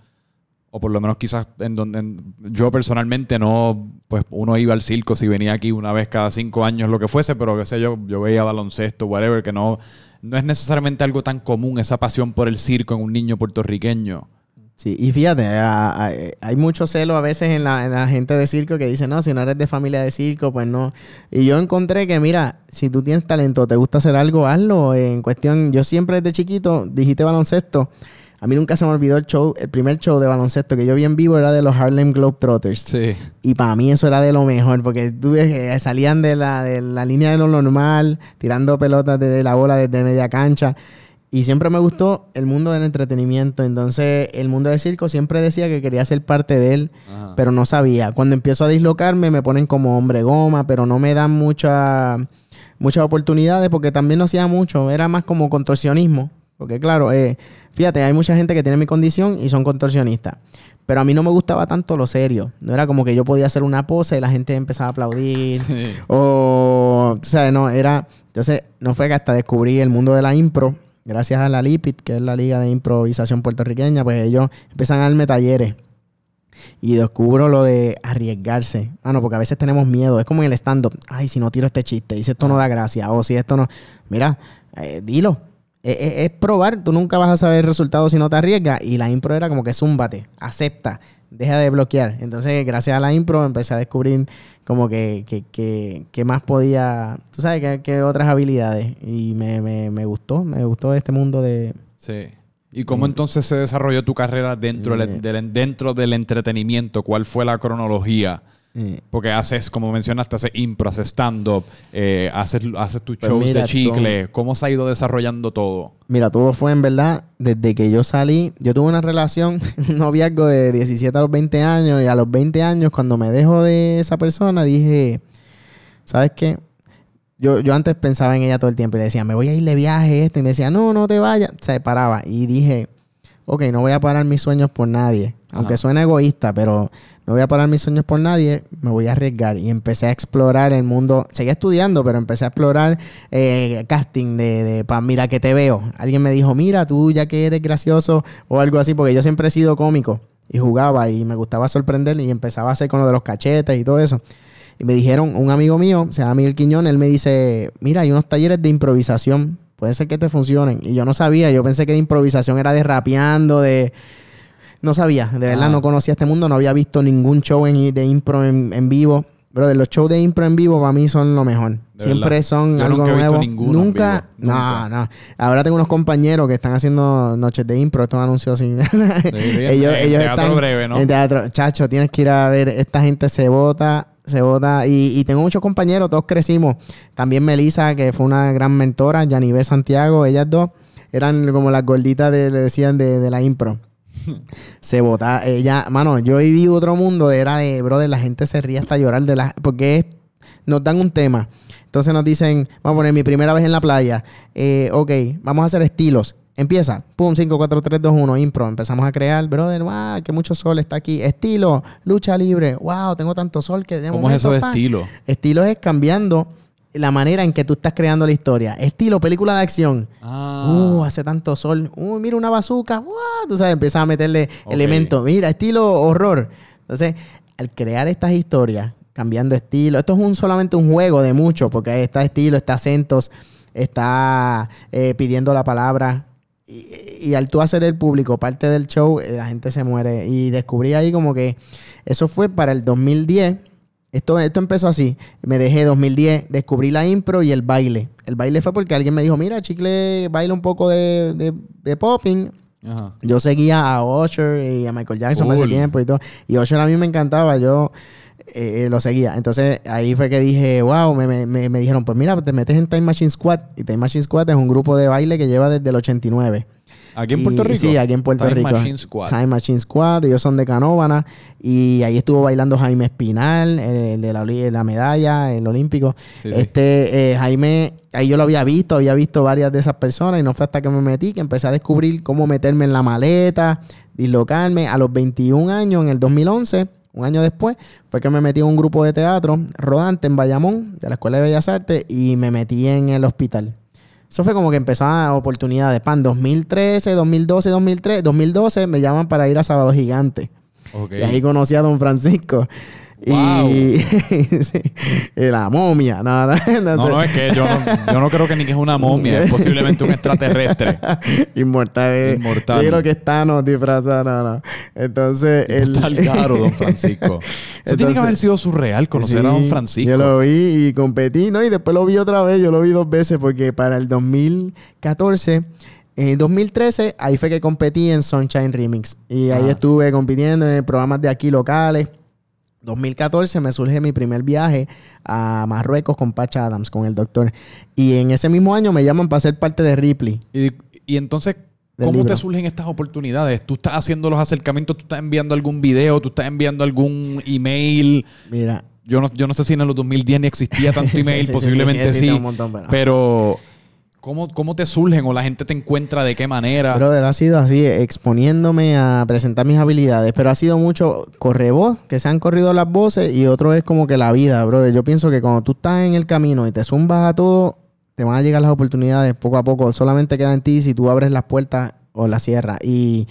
o por lo menos quizás en donde yo personalmente no, pues uno iba al circo si venía aquí una vez cada cinco años, lo que fuese, pero qué sé yo, yo veía baloncesto, whatever, que no, no es necesariamente algo tan común esa pasión por el circo en un niño puertorriqueño. Sí, y fíjate, hay mucho celo a veces en la, en la gente de circo que dice, no, si no eres de familia de circo, pues no. Y yo encontré que, mira, si tú tienes talento, te gusta hacer algo, hazlo. En cuestión, yo siempre desde chiquito, dijiste baloncesto. A mí nunca se me olvidó el show, el primer show de baloncesto que yo vi en vivo era de los Harlem Globetrotters. Sí. Y para mí eso era de lo mejor, porque tú salían de la, de la línea de lo normal, tirando pelotas desde la bola desde media cancha. Y siempre me gustó el mundo del entretenimiento. Entonces, el mundo del circo siempre decía que quería ser parte de él, Ajá. pero no sabía. Cuando empiezo a dislocarme, me ponen como hombre goma, pero no me dan mucha, muchas oportunidades porque también no hacía mucho. Era más como contorsionismo. Porque, claro, eh, fíjate, hay mucha gente que tiene mi condición y son contorsionistas. Pero a mí no me gustaba tanto lo serio. No era como que yo podía hacer una pose y la gente empezaba a aplaudir. Sí. O, tú sabes, no, era... Entonces, no fue que hasta descubrí el mundo de la impro, gracias a la LIPIT, que es la Liga de Improvisación Puertorriqueña, pues ellos empiezan a darme talleres. Y descubro lo de arriesgarse. Ah, no, porque a veces tenemos miedo. Es como en el stand-up. Ay, si no tiro este chiste, y si esto no da gracia, o si esto no... Mira, eh, dilo. Es, es- es probar. Tú nunca vas a saber el resultado si no te arriesgas. Y la impro era como que zúmbate, acepta, deja de bloquear. Entonces, gracias a la impro empecé a descubrir como que, que, que, que más podía, tú sabes, que, que otras habilidades. Y me, me, me gustó, me gustó este mundo de... Sí. ¿Y cómo entonces se desarrolló tu carrera dentro, del, del- dentro del entretenimiento? ¿Cuál fue la cronología? Eh, Porque haces, como mencionaste, haces impro, haces stand-up, eh, haces, haces tus Pues shows mira, de chicle. ¿Cómo se ha ido desarrollando todo? Mira, todo fue en verdad desde que yo salí. Yo tuve una relación, un noviazgo de 17 a los 20 años. Y a los 20 años, cuando me dejo de esa persona, dije: ¿Sabes qué? Yo, yo antes pensaba en ella todo el tiempo y le decía: Me voy a ir de viaje, este. Y me decía: No, no te vayas. Se paraba. Y dije: Ok, no voy a parar mis sueños por nadie. Aunque Ajá. suene egoísta, pero no voy a parar mis sueños por nadie, me voy a arriesgar. Y empecé a explorar el mundo. Seguí estudiando, pero empecé a explorar eh, casting de, de para mira que te veo. Alguien me dijo, mira, tú ya que eres gracioso o algo así, porque yo siempre he sido cómico y jugaba y me gustaba sorprender y empezaba a hacer con lo de los cachetes y todo eso. Y me dijeron, un amigo mío, se llama Miguel Quiñón, él me dice, mira, hay unos talleres de improvisación, puede ser que te funcionen. Y yo no sabía, yo pensé que de improvisación era de rapeando, de... No sabía, de verdad Ah. no conocía este mundo, no había visto ningún show en- de impro en, en vivo. Bro, de los shows de impro en vivo para mí son lo mejor. De Siempre verdad. son Yo algo nunca he visto nuevo. en nunca, vivo. no, Nunca. no. Ahora tengo unos compañeros que están haciendo noches de impro, estos anuncios así. ellos, en ellos teatro están breve, ¿no? en teatro. Chacho, tienes que ir a ver. Esta gente se vota, se vota. Y, y tengo muchos compañeros, todos crecimos. También Melissa, que fue una gran mentora, Yanivé Santiago, ellas dos eran como las gorditas de, le decían de, de la impro. se vota, ella, mano, yo viví otro mundo, era de, brother, la gente se ría hasta llorar de la, porque es- nos dan un tema. Entonces nos dicen, vamos a poner mi primera vez en la playa. Eh, ok, vamos a hacer estilos. Empieza, pum, 5, 4, 3, 2, 1, impro. Empezamos a crear, brother, wow, que mucho sol está aquí. Estilo, lucha libre. Wow, tengo tanto sol que de ¿Cómo es eso de estilo? Estilo es cambiando la manera en que tú estás creando la historia. Estilo, película de acción. Ah. Uh, hace tanto sol. Uh, mira una bazooka. Wow. Tú sabes, empiezas a meterle elementos. Mira, estilo horror. Entonces, al crear estas historias, cambiando estilo, esto es un, solamente un juego de mucho, porque está estilo, está acentos, está eh, pidiendo la palabra. Y, y al tú hacer el público parte del show, eh, la gente se muere. Y descubrí ahí como que eso fue para el 2010. Esto, esto empezó así. Me dejé 2010, descubrí la impro y el baile. El baile fue porque alguien me dijo, mira, Chicle baila un poco de, de, de popping. Ajá. Yo seguía a Usher y a Michael Jackson Cool. tiempo y todo. Y Usher a mí me encantaba, yo eh, eh, lo seguía. Entonces ahí fue que dije, wow, me, me- me- me dijeron, pues mira, te metes en Time Machine Squad. Y Time Machine Squad es un grupo de baile que lleva desde el 89. ¿Aquí en Y- Puerto Rico? Sí, aquí en Puerto Time Rico. Machine Squad. Time Machine Squad, ellos son de Canóvana. Y ahí estuvo bailando Jaime Espinal, el de la, la medalla, el olímpico. Sí, sí. este eh, Jaime, ahí yo lo había visto, había visto varias de esas personas y no fue hasta que me metí que empecé a descubrir cómo meterme en la maleta, dislocarme. A los 21 años, en el 2011, un año después, fue que me metí en un grupo de teatro rodante en Bayamón, de la Escuela de Bellas Artes, y me metí en el hospital. Eso fue como que empezó a oportunidades. Pan 2013, 2012, 2003, 2012 me llaman para ir a Sábado Gigante. Y ahí conocí a Don Francisco. Wow. Y sí, y la momia. No, no, no, No, sé. no, es que yo no, yo no creo que ni que es una momia, es posiblemente un extraterrestre. Inmortal. eh. Inmortal. Yo creo que está no disfrazado. No, no. Entonces. el- Está el caro, don Francisco. Eso tiene que haber sido surreal conocer a don Francisco. Yo lo vi y competí, ¿no? Y después lo vi otra vez. Yo lo vi dos veces porque para el 2014, en el 2013, ahí fue que competí en Sunshine Remix. Y ahí Ah. estuve compitiendo en programas de aquí locales. 2014 me surge mi primer viaje a Marruecos con Pacha Adams, con el doctor. Y en ese mismo año me llaman para ser parte de Ripley. Y, y entonces, ¿cómo libro. te surgen estas oportunidades? ¿Tú estás haciendo los acercamientos? ¿Tú estás enviando algún video? ¿Tú estás enviando algún email? Mira. Yo no, yo no sé si en el 2010 ni existía tanto email, Sí, sí, sí, posiblemente sí, sí. un montón, pero- Pero, ¿cómo, ¿cómo te surgen o la gente te encuentra de qué manera? Brother, ha sido así, exponiéndome a presentar mis habilidades, pero ha sido mucho correvoz, que se han corrido las voces, y otro es como que la vida, brother. Yo pienso que cuando tú estás en el camino y te zumbas a todo, te van a llegar las oportunidades poco a poco. Solamente queda en ti si tú abres las puertas o las cierras. Y,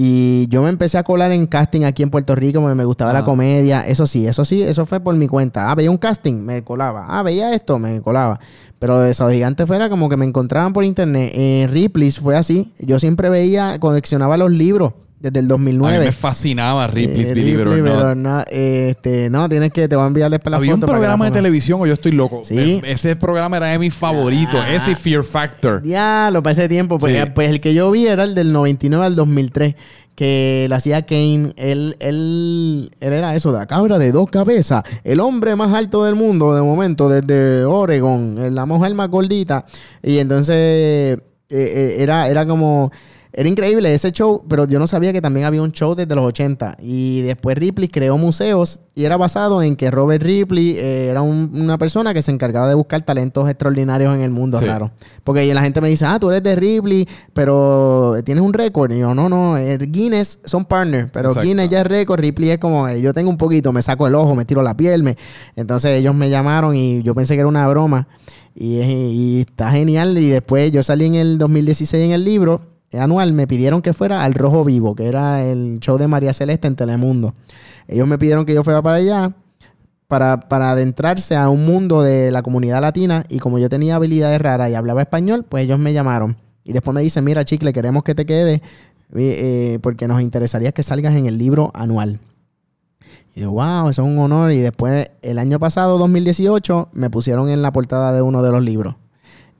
y yo me empecé a colar en casting aquí en Puerto Rico, porque me gustaba la Ajá. comedia. Eso sí, eso sí, eso fue por mi cuenta. Ah, veía un casting, me colaba. Ah, veía esto, me colaba. Pero de Sábado Gigante fuera como que me encontraban por internet. En Ripley's fue así. Yo siempre veía, coleccionaba los libros desde el a 2009. mí me fascinaba Ripley's Eh, Believe It or Not. este, no, tienes que, te voy a enviar después la Había un foto para la programa de televisión o yo estoy loco. Sí. E- Ese programa era de mis favoritos. Ah. Ese Fear Factor. Diablo, para ese tiempo. Pues, Sí. pues el que yo vi era el del 99 al 2003. Que lo hacía Kane. Él, él, él era eso, de la cabra de dos cabezas. El hombre más alto del mundo, de momento, desde Oregon. eh, La mujer más gordita. Y entonces eh, eh, era, era como. Era increíble ese show, pero yo no sabía que también había un show desde los 80. Y después Ripley creó museos y era basado en que Robert Ripley eh, era un- una persona que se encargaba de buscar talentos extraordinarios en el mundo, Sí. claro. Porque la gente me dice, ah, tú eres de Ripley, pero tienes un récord. Y yo, no, no, el Guinness son partners, pero Exacto. Guinness ya es récord, Ripley es como, eh, yo tengo un poquito, me saco el ojo, me tiro la piel. Me... Entonces ellos me llamaron y yo pensé que era una broma. Y está genial. Y después yo salí en el 2016 en el libro anual, me pidieron que fuera al Rojo Vivo, que era el show de María Celeste en Telemundo. Ellos me pidieron que yo fuera para allá para, para adentrarse a un mundo de la comunidad latina y como yo tenía habilidades raras y hablaba español, pues ellos me llamaron. Y después me dicen, mira chicle, queremos que te quedes eh, eh, porque nos interesaría que salgas en el libro anual. Y digo, wow, eso es un honor. Y después, el año pasado, 2018, me pusieron en la portada de uno de los libros.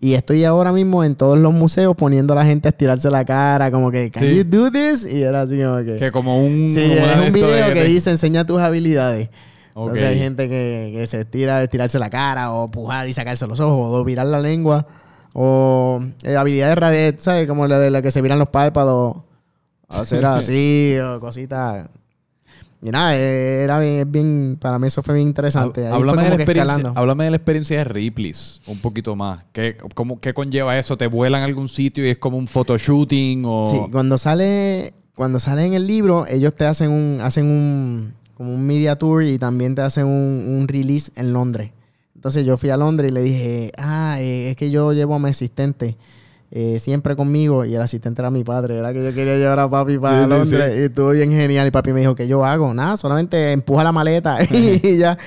Y estoy ahora mismo en todos los museos poniendo a la gente a estirarse la cara, como que, ¿can Sí. you do this? Y era así como que. Que como un... sí, como es un video de- que dice enseña tus habilidades. Ok. Entonces hay gente que, que se estira, estirarse la cara, o pujar y sacarse los ojos, o virar la lengua, o eh, habilidades raras, ¿sabes? Como la de la que se viran los párpados, hacer así, o cositas. Y nada, eh, era bien, bien- para mí eso fue bien interesante. Ahí Háblame de, la experiencia, háblame de la experiencia de Ripley's un poquito más. ¿Qué, cómo, ¿Qué conlleva eso? ¿Te vuelan a algún sitio y es como un photoshooting o...? Sí, cuando sale, cuando sale en el libro, ellos te hacen un, hacen un, como un media tour y también te hacen un, un release en Londres. Entonces yo fui a Londres y le dije, ah, eh, es que yo llevo a mi asistente eh, siempre conmigo y el asistente era mi padre. Era que yo quería llevar a papi para Sí, sí, Londres y estuvo bien genial. Y papi me dijo, ¿qué yo hago? Nada, solamente empuja la maleta y ya.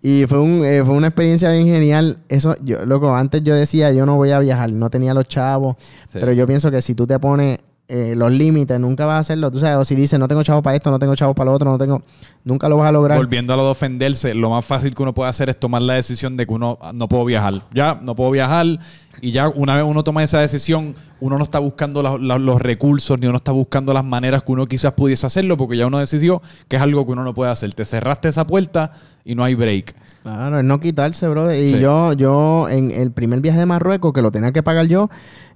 Y fue, un, eh, fue una experiencia bien genial. Eso, yo, loco, antes yo decía, yo no voy a viajar, no tenía los chavos. Pero yo pienso que si tú te pones eh, los límites, nunca vas a hacerlo. Tú sabes, o si dices, no tengo chavos para esto, no tengo chavos para lo otro, no tengo... Nunca lo vas a lograr. Volviendo a lo de ofenderse, lo más fácil que uno puede hacer es tomar la decisión de que uno no puedo viajar. Ya, no puedo viajar. Y ya una vez uno toma esa decisión, uno no está buscando los recursos, ni uno está buscando las maneras que uno quizás pudiese hacerlo, porque ya uno decidió que es algo que uno no puede hacer. Te cerraste esa puerta y no hay break. Claro, es no quitarse, brother. Y Sí. yo, yo, en el primer viaje de Marruecos, que lo tenía que pagar yo,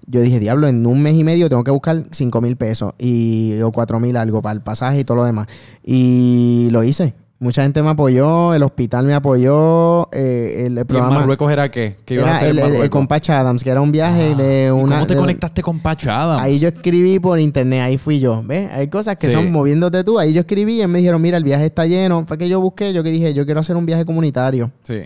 yo dije, diablo, en un mes y medio tengo que buscar 5 mil pesos y, o 4 mil algo para el pasaje y todo lo demás. Y lo hice. Mucha gente me apoyó, el hospital me apoyó, eh, el, el ¿Y en programa... Marruecos era qué? ¿Qué ibas a Era hacer en el, el- el con Patch Adams, que era un viaje de ¿Y una... ¿Cómo te de- conectaste con Patch Adams? Ahí yo escribí por internet, ahí fui yo. ¿Ves? Hay cosas que Sí. son moviéndote tú. Ahí yo escribí y me dijeron, mira, el viaje está lleno. Fue que yo busqué, yo que dije, yo quiero hacer un viaje comunitario. Sí.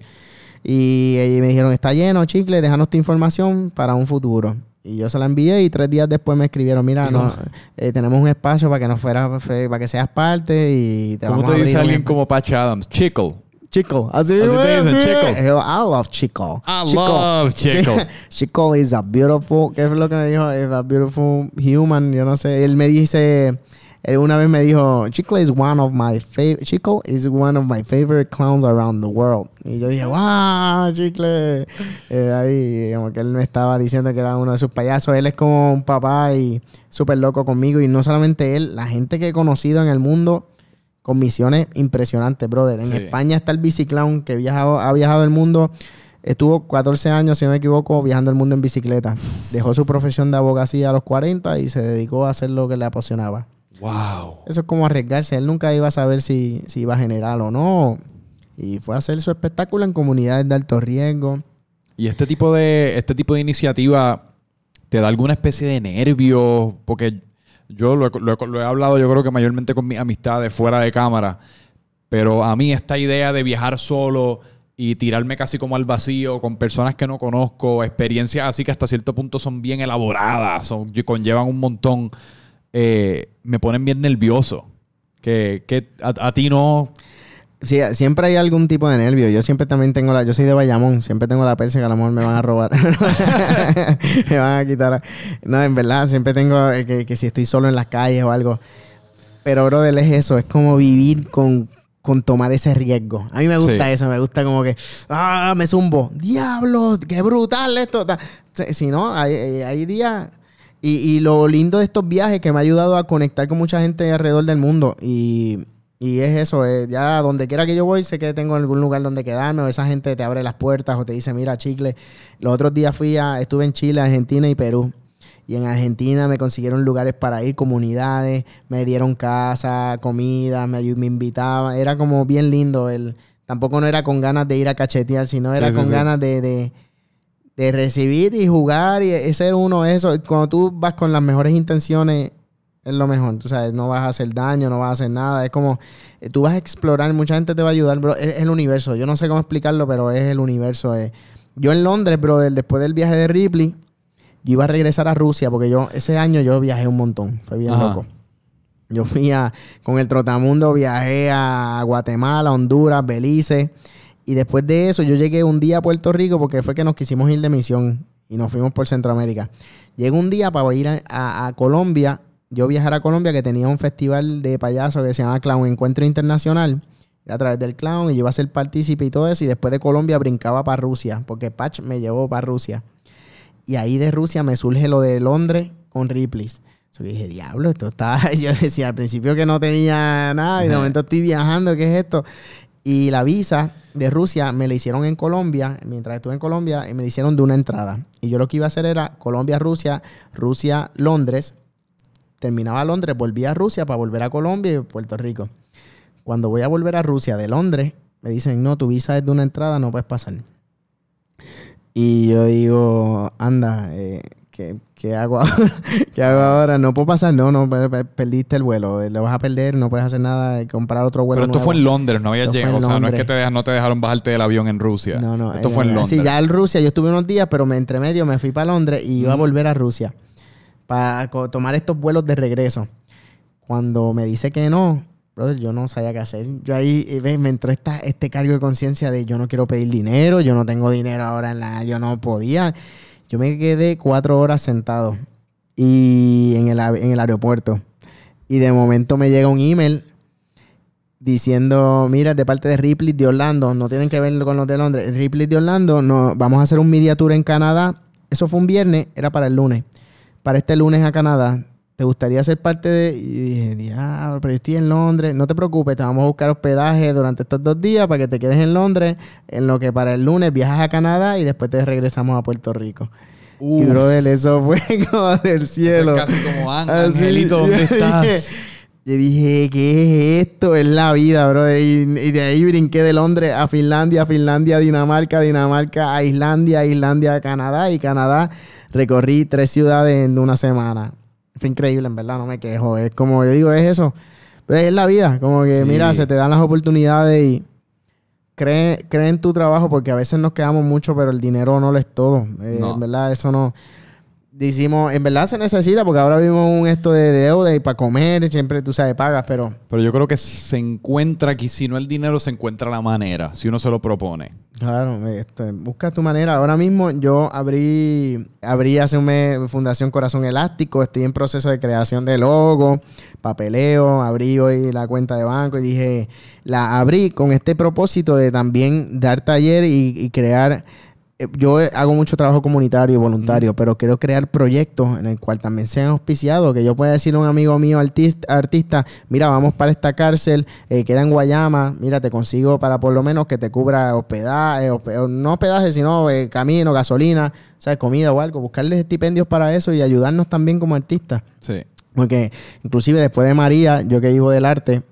Y, y me dijeron, está lleno, chicle, déjanos tu información para un futuro. Y yo se la envié y tres días después me escribieron, mira, no, eh, tenemos un espacio para que nos fuera, para que seas parte y te ¿Cómo vamos te a dice alguien como Patch Adams? Chickle. Chico, así, Así te dicen, chico. I love Chico. I love Chico. Chico is a beautiful, ¿qué es lo que me dijo? Is a beautiful human, yo no sé. Él me dice, él una vez me dijo, Chico is one of my favorite, Chico is one of my favorite clowns around the world. Y yo dije, wow, Chicle. Eh, ahí, como que él me estaba diciendo que era uno de sus payasos. Él es como un papá y súper loco conmigo. Y no solamente él, la gente que he conocido en el mundo con misiones impresionantes, brother. En Sí. España está el biciclown que viajado, ha viajado el mundo. Estuvo 14 años, si no me equivoco, viajando el mundo en bicicleta. Dejó su profesión de abogacía a los 40 y se dedicó a hacer lo que le apasionaba. Wow. Eso es como arriesgarse. Él nunca iba a saber si, si iba a generar o no. Y fue a hacer su espectáculo en comunidades de alto riesgo. Y este tipo de, este tipo de iniciativa te da alguna especie de nervio, porque yo lo he, lo he- lo he hablado yo creo que mayormente con mis amistades fuera de cámara, pero a mí esta idea de viajar solo y tirarme casi como al vacío con personas que no conozco, experiencias así que hasta cierto punto son bien elaboradas, son, conllevan un montón, eh, me ponen bien nervioso. Que, que a, a ti no... Sí, siempre hay algún tipo de nervio. Yo siempre también tengo la... Yo soy de Bayamón. Siempre tengo la persa que a lo mejor me van a robar. me van a quitar. No, en verdad, siempre tengo eh, que, que si estoy solo en las calles o algo. Pero, brother, es eso. Es como vivir con, con tomar ese riesgo. A mí me gusta Sí. eso. Me gusta como que... ¡Ah, me zumbo! ¡Diablo! ¡Qué brutal esto! Si no, hay, hay- hay días... Y, y lo lindo de estos viajes que me ha ayudado a conectar con mucha gente alrededor del mundo. Y, y es eso, eh, ya donde quiera que yo voy, sé que tengo algún lugar donde quedarme, o esa gente te abre las puertas o te dice, mira, chicle. Los otros días fui a, estuve en Chile, Argentina y Perú. Y en Argentina me consiguieron lugares para ir, comunidades, me dieron casa, comida, me, me invitaban. Era como bien lindo. El, tampoco no era con ganas de ir a cachetear, sino era Sí, sí, con sí. ganas de, de, de recibir y jugar y ser uno eso. Cuando tú vas con las mejores intenciones, es lo mejor. Tú sabes, no vas a hacer daño, no vas a hacer nada. Es como, eh, tú vas a explorar, mucha gente te va a ayudar, bro. Es, el universo. Yo no sé cómo explicarlo, pero es el universo. eh. Yo en Londres, brother, después del viaje de Ripley, yo iba a regresar a Rusia porque yo, ese año yo viajé un montón. Fue bien Ajá. loco. Yo fui a, con el Trotamundo, viajé a Guatemala, Honduras, Belice. Y después de eso, yo llegué un día a Puerto Rico porque fue que nos quisimos ir de misión y nos fuimos por Centroamérica. Llegué un día para ir a, a- a Colombia, yo viajar a Colombia que tenía un festival de payasos que se llama Clown Encuentro Internacional. Era a través del clown y yo iba a ser partícipe y todo eso. Y después de Colombia brincaba para Rusia, porque Patch me llevó para Rusia. Y ahí de Rusia me surge lo de Londres con Ripley's. Yo dije, diablo, esto está. Yo decía al principio que no tenía nada y de momento estoy viajando, ¿qué es esto? Y la visa de Rusia me la hicieron en Colombia, mientras estuve en Colombia, y me la hicieron de una entrada. Y yo lo que iba a hacer era Colombia-Rusia, Rusia-Londres. Terminaba Londres, volvía a Rusia para volver a Colombia y Puerto Rico. Cuando voy a volver a Rusia de Londres, me dicen, no, tu visa es de una entrada, no puedes pasar. Y yo digo, anda, eh, ¿qué, qué hago ahora? ¿Qué hago ahora? No puedo pasar, no, no, per- per- perdiste el vuelo, eh, lo vas a perder, no puedes hacer nada, eh, comprar otro vuelo. Pero esto fue en nuevo. Londres, no fue llegado. O sea, no es que te dejas- no te dejaron bajarte del avión en Rusia. No, no. Esto eh, fue en Londres. Sí, ya en Rusia yo estuve unos días, pero me, entre medio me fui para Londres y iba a volver a Rusia para tomar estos vuelos de regreso. Cuando me dice que no, brother, yo no sabía qué hacer. Yo ahí me entró esta, este cargo de conciencia de yo no quiero pedir dinero, yo no tengo dinero ahora en la... Yo no podía. Yo me quedé cuatro horas sentado y en el, en el aeropuerto. Y de momento me llega un email diciendo, mira, de parte de Ripley de Orlando, no tienen que ver con los de Londres, Ripley de Orlando, no, vamos a hacer un media tour en Canadá. Eso fue un viernes, era para el lunes. Para este lunes a Canadá, ¿te gustaría ser parte de...? Y dije, diablo, pero yo estoy en Londres. No te preocupes, te vamos a buscar hospedaje durante estos dos días para que te quedes en Londres, en lo que para el lunes viajas a Canadá y después te regresamos a Puerto Rico. Uf. Y, brother, eso fue como del Eso cielo. es casi como "An- Así, Angelito, ¿dónde estás? Yo dije, ¿qué es esto? Es la vida, brother. Y, y de ahí brinqué de Londres a Finlandia, Finlandia, a Dinamarca, Dinamarca a Islandia, Islandia a Canadá y Canadá. Recorrí tres ciudades en una semana. Fue increíble, en verdad, no me quejo. Es como yo digo, es eso. Pero es la vida. Como que, Sí. mira, se te dan las oportunidades y cree, cree en tu trabajo porque a veces nos quedamos mucho, pero el dinero no lo es todo. Eh, No. En verdad, eso no. Decimos, en verdad se necesita porque ahora vivimos un esto de deuda y para comer siempre tú sabes pagas, pero Pero yo creo que se encuentra aquí, si no el dinero, se encuentra la manera, si uno se lo propone. Claro, esto, busca tu manera. Ahora mismo yo abrí, abrí hace un mes Fundación Corazón Elástico, estoy en proceso de creación de logo, papeleo, abrí hoy la cuenta de banco y dije, la abrí con este propósito de también dar taller y, crear yo eh, hago mucho trabajo comunitario y voluntario, pero quiero crear proyectos en el cual también sean auspiciados, que yo pueda decirle a un amigo mío artista, artista mira, vamos para esta cárcel, eh, queda en Guayama, mira, te consigo para por lo menos que te cubra hospedaje, hospe- no hospedaje, sino eh, camino, gasolina, o sea, comida o algo, buscarles estipendios para eso y ayudarnos también como artistas. Sí. Porque inclusive después de María, yo que vivo del arte,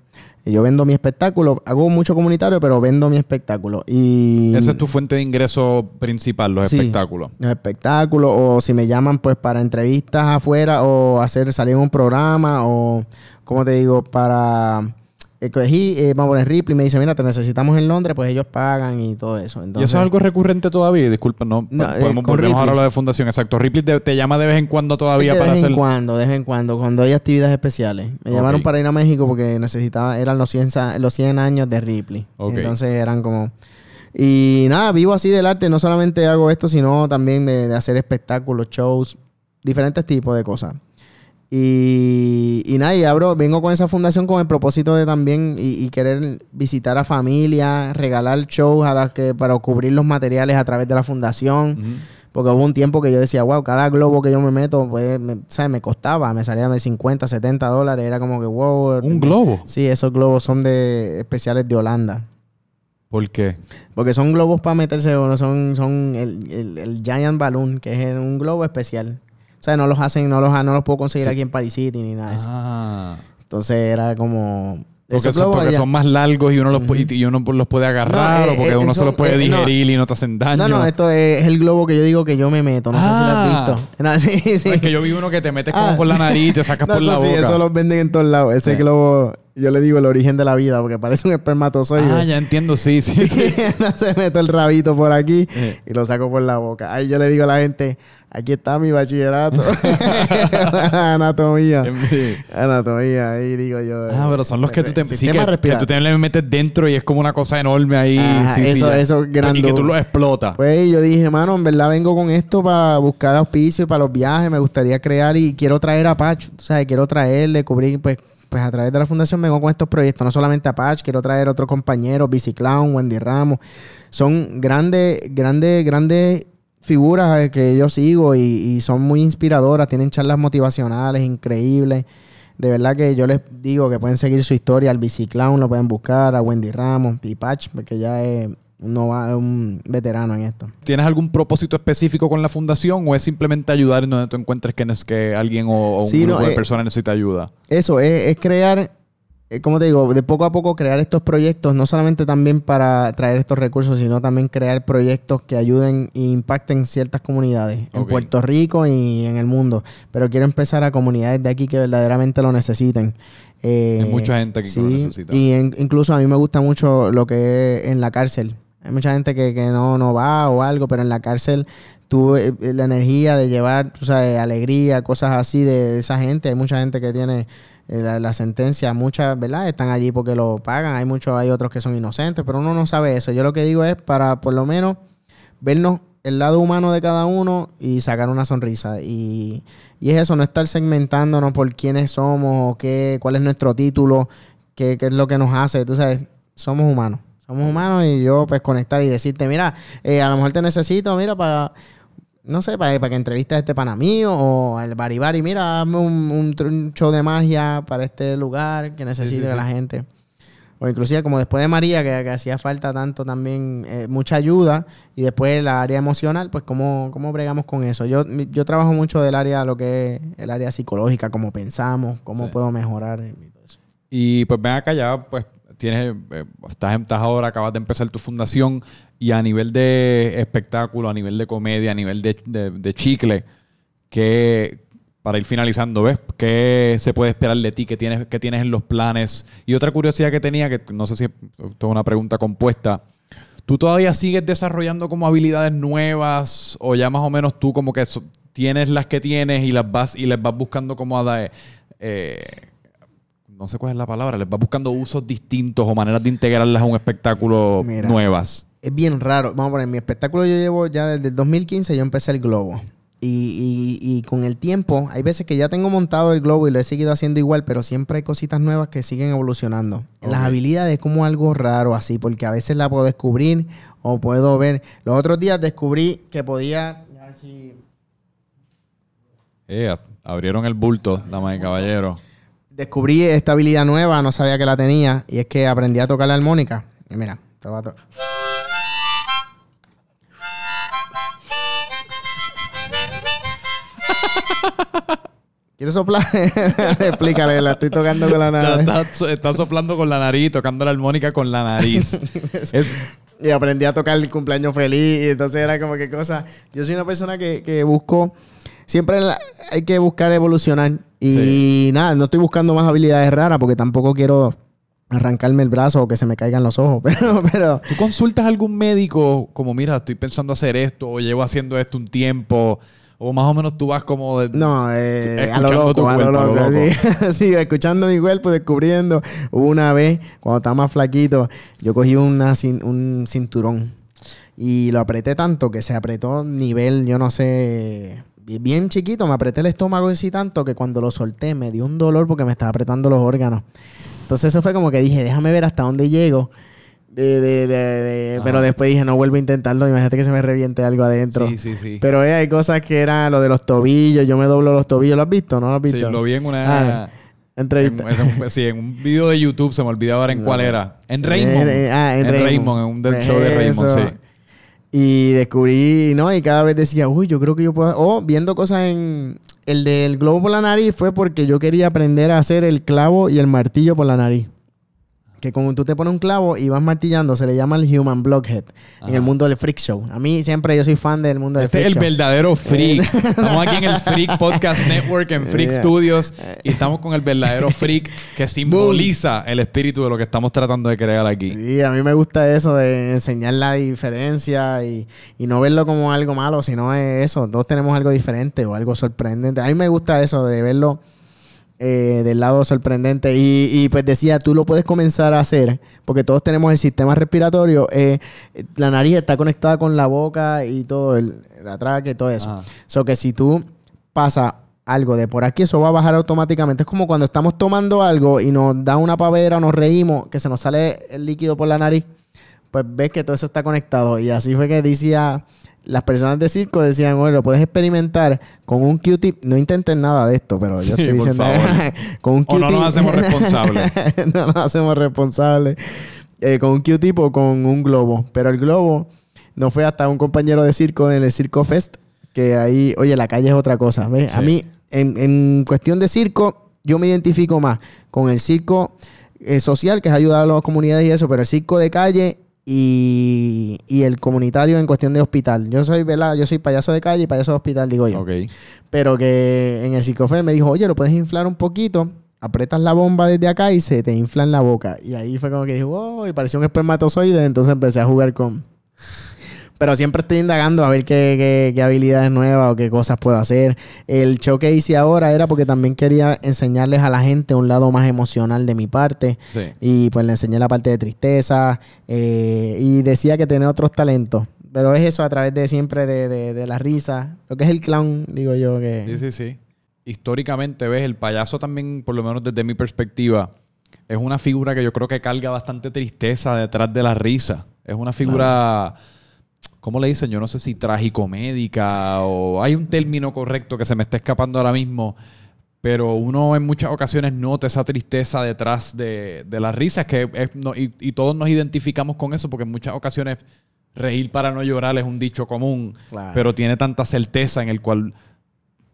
yo vendo mi espectáculo, hago mucho comunitario, pero vendo mi espectáculo. Y Esa es tu fuente de ingreso principal, los Sí. espectáculos. los espectáculos o si me llaman pues para entrevistas afuera o hacer salir en un programa o como te digo para cogí, eh, vamos a poner Ripley y me dice mira te necesitamos en Londres pues ellos pagan y todo eso ¿Y entonces eso es algo recurrente todavía? Disculpa, no, No, podemos, eh, ahora a lo de fundación. Exacto. Ripley te, te llama de vez en cuando de todavía vez para en hacer... cuando de vez en cuando cuando hay actividades especiales me Ok. llamaron para ir a México porque necesitaba eran los 100, sa- los 100 años de Ripley Ok. entonces eran como y nada vivo así del arte no solamente hago esto sino también de, de hacer espectáculos shows diferentes tipos de cosas y, y nada, y abro, vengo con esa fundación con el propósito de también y, y querer visitar a familias, regalar shows a las que para cubrir los materiales a través de la fundación. Porque hubo un tiempo que yo decía, wow, cada globo que yo me meto, pues, me, ¿sabes? me costaba, me salía de 50, 70 dólares. Era como que, wow. Un globo. Sí, esos globos son de especiales de Holanda. ¿Por qué? Porque son globos para meterse, o no son, son el, el- el Giant Balloon, que es un globo especial. O sea, no los hacen, no los, no los puedo conseguir Sí. aquí en Paris City ni nada de eso. Ah. Entonces era como. Porque, son, porque son más largos y uno los, pu- y uno los puede agarrar No, o porque eh, eh, uno se los puede eh, no. digerir y no te hacen daño. No, no, esto es el globo que yo digo que yo me meto. No sé si lo Ah. has visto. No, sí, sí. No, es que yo vi uno que te metes como Ah. por la nariz y te sacas por la eso sí, boca. eso los venden en todos lados. Ese globo, yo le digo el origen de la vida, porque parece un espermatozoide. Ah, ya entiendo, sí, sí. sí. se meto el rabito por aquí Eh. y lo saco por la boca. Ahí yo le digo a la gente, aquí está mi bachillerato. Anatomía. Anatomía, ahí digo yo. Ah, pero son los que tú te, sí, Sistema que, que respiratorio. tú te le metes dentro y es como una cosa enorme ahí. Ajá, sí, sí, eso- eso Y que tú lo explotas. Pues yo dije, mano, en verdad vengo con esto para buscar auspicio para los viajes. Me gustaría crear y quiero traer a Pacho. O sea, quiero traerle, cubrir, pues, pues a través de la fundación vengo con estos proyectos, no solamente Apache, quiero traer otros compañeros, Biciclown, Wendy Ramos. Son grandes, grandes, grandes figuras que yo sigo y, son muy inspiradoras, tienen charlas motivacionales increíbles. De verdad que yo les digo que pueden seguir su historia, al Biciclown lo pueden buscar, a Wendy Ramos, Pipach, porque ya es no va un veterano en esto. ¿Tienes algún propósito específico con la fundación o es simplemente ayudar en donde tú encuentres que, que alguien o, un grupo de eh, personas necesita ayuda? Eso, es, crear, eh, como te digo, de poco a poco crear estos proyectos, no solamente también para traer estos recursos, sino también crear proyectos que ayuden e impacten ciertas comunidades en Puerto Rico y en el mundo. Pero quiero empezar a comunidades de aquí que verdaderamente lo necesiten. Hay mucha gente que lo necesita. Y incluso a mí me gusta mucho lo que es en la cárcel. Hay mucha gente que, no, no va o algo, pero en la cárcel tú eh, la energía de llevar, tú sabes, alegría, cosas así de esa gente. Hay mucha gente que tiene eh, la, sentencia, muchas, ¿verdad? Están allí porque lo pagan. Hay muchos, hay otros que son inocentes, pero uno no sabe eso. Yo lo que digo es para por lo menos vernos el lado humano de cada uno y sacar una sonrisa. Y, y es eso, no estar segmentándonos por quiénes somos o qué, cuál es nuestro título, qué, qué es lo que nos hace. Tú sabes, somos humanos. Somos humanos y yo pues conectar y decirte, mira, eh, a lo mejor te necesito, mira, para, no sé, para, para que entrevistes a este pana mío o al Baribari, mira, hazme un, un, show de magia para este lugar que necesite la gente. O inclusive como después de María, que, hacía falta tanto también, eh, mucha ayuda, y después la área emocional, pues cómo, cómo bregamos con eso. Yo, yo trabajo mucho del área, lo que es el área psicológica, cómo pensamos, cómo puedo mejorar y todo eso. Y pues ven acá ya, pues tienes, eh, estás, estás ahora, acabas de empezar tu fundación y a nivel de espectáculo, a nivel de comedia, a nivel de, chicle, que para ir finalizando, ¿ves? ¿Qué se puede esperar de ti? ¿Qué tienes, qué tienes en los planes? Y otra curiosidad que tenía, que no sé si es una pregunta compuesta, ¿tú todavía sigues desarrollando como habilidades nuevas o ya más o menos tú como que tienes las que tienes y las vas y les vas buscando como a. Eh, no sé cuál es la palabra, les va buscando usos distintos o maneras de integrarlas a un espectáculo nuevas. Es bien raro. Vamos a poner, mi espectáculo yo llevo ya desde el 2015, yo empecé el globo. Y, con el tiempo, hay veces que ya tengo montado el globo y lo he seguido haciendo igual, pero siempre hay cositas nuevas que siguen evolucionando. Las habilidades como algo raro así, porque a veces la puedo descubrir o puedo ver. Los otros días descubrí que podía... A ver si... Eh, abrieron el bulto, la de caballero descubrí esta habilidad nueva, no sabía que la tenía, y es que aprendí a tocar la armónica. Y mira, te lo. ¿Quieres soplar? Explícale, la estoy tocando con la nariz. Estás soplando con la nariz, tocando la armónica con la nariz. Y aprendí a tocar el cumpleaños feliz. Y entonces era como que cosa. Yo soy una persona que, que busco. Siempre hay que buscar evolucionar. Y nada, no estoy buscando más habilidades raras porque tampoco quiero arrancarme el brazo o que se me caigan los ojos. Pero, pero. ¿Tú consultas a algún médico como, mira, estoy pensando hacer esto o llevo haciendo esto un tiempo? O más o menos tú vas como de, No, eh, a lo loco, a lo loco. Sí. escuchando mi cuerpo, descubriendo. Una vez, cuando estaba más flaquito, yo cogí una, un cinturón y lo apreté tanto que se apretó nivel, yo no sé, bien chiquito, me apreté el estómago así tanto que cuando lo solté me dio un dolor porque me estaba apretando los órganos. Entonces eso fue como que dije, déjame ver hasta dónde llego. pero después dije, no vuelvo a intentarlo. Imagínate que se me reviente algo adentro. Sí, sí, sí. Pero eh, hay cosas que eran lo de los tobillos. Yo me doblo los tobillos. ¿Lo has visto? ¿No lo has visto? Sí, lo vi en una... Ah, entrevista. En, sí, en un video de YouTube. Se me olvidaba ahora en cuál era. En Raymond. Eh, ah, en, Raymond. En un show de Raymond, sí. Y descubrí, ¿no? Y cada vez decía, uy, yo creo que yo puedo. O viendo cosas en. El del globo por la nariz fue porque yo quería aprender a hacer el clavo y el martillo por la nariz que como tú te pones un clavo y vas martillando, se le llama el human blockhead en el mundo del freak show. A mí siempre yo soy fan del mundo del este freak show. es el verdadero freak. estamos aquí en el Freak Podcast Network, en Freak Studios, y estamos con el verdadero freak que simboliza el espíritu de lo que estamos tratando de crear aquí. Sí, a mí me gusta eso de enseñar la diferencia y, y no verlo como algo malo, sino eso, todos tenemos algo diferente o algo sorprendente. A mí me gusta eso de verlo eh, del lado sorprendente. Y, pues decía, tú lo puedes comenzar a hacer, porque todos tenemos el sistema respiratorio. Eh, la nariz está conectada con la boca y todo, el, la traque y todo eso. So que si tú pasas algo de por aquí, eso va a bajar automáticamente. Es como cuando estamos tomando algo y nos da una pavera, nos reímos, que se nos sale el líquido por la nariz, pues ves que todo eso está conectado. Y así fue que decía, las personas de circo decían, oye, lo puedes experimentar con un Q-tip. No intenten nada de esto, pero yo estoy por diciendo, con un O Q-tip. no nos hacemos responsables. no nos hacemos responsables. Eh, con un Q-tip o con un globo. Pero el globo no fue hasta un compañero de circo en el Circo Fest, que ahí, oye, la calle es otra cosa. ¿ves? A Sí. mí, en, en cuestión de circo, yo me identifico más con el circo eh, social, que es ayudar a las comunidades y eso, pero el circo de calle y, y el comunitario en cuestión de hospital. Yo soy, ¿verdad? Yo soy payaso de calle y payaso de hospital, digo yo. Pero que en el psicofer me dijo, oye, lo puedes inflar un poquito, aprietas la bomba desde acá y se te infla en la boca. Y ahí fue como que dije, wow, y parecía un espermatozoide, entonces empecé a jugar con... Pero siempre estoy indagando a ver qué, qué- qué habilidades nuevas o qué cosas puedo hacer. El show que hice ahora era porque también quería enseñarles a la gente un lado más emocional de mi parte. Sí. Y pues le enseñé la parte de tristeza eh, y decía que tenía otros talentos. Pero es eso a través de siempre de, de- de la risa. Lo que es el clown, digo yo que... Sí, sí, sí. Históricamente, ves, el payaso también, por lo menos desde mi perspectiva, es una figura que yo creo que carga bastante tristeza detrás de la risa. Es una figura, ¿cómo le dicen? Yo no sé si tragicomédica o hay un término correcto que se me está escapando ahora mismo. Pero uno en muchas ocasiones nota esa tristeza detrás de, de las risas, que es- no- y, y todos nos identificamos con eso, porque en muchas ocasiones reír para no llorar es un dicho común, Claro. pero tiene tanta certeza en el cual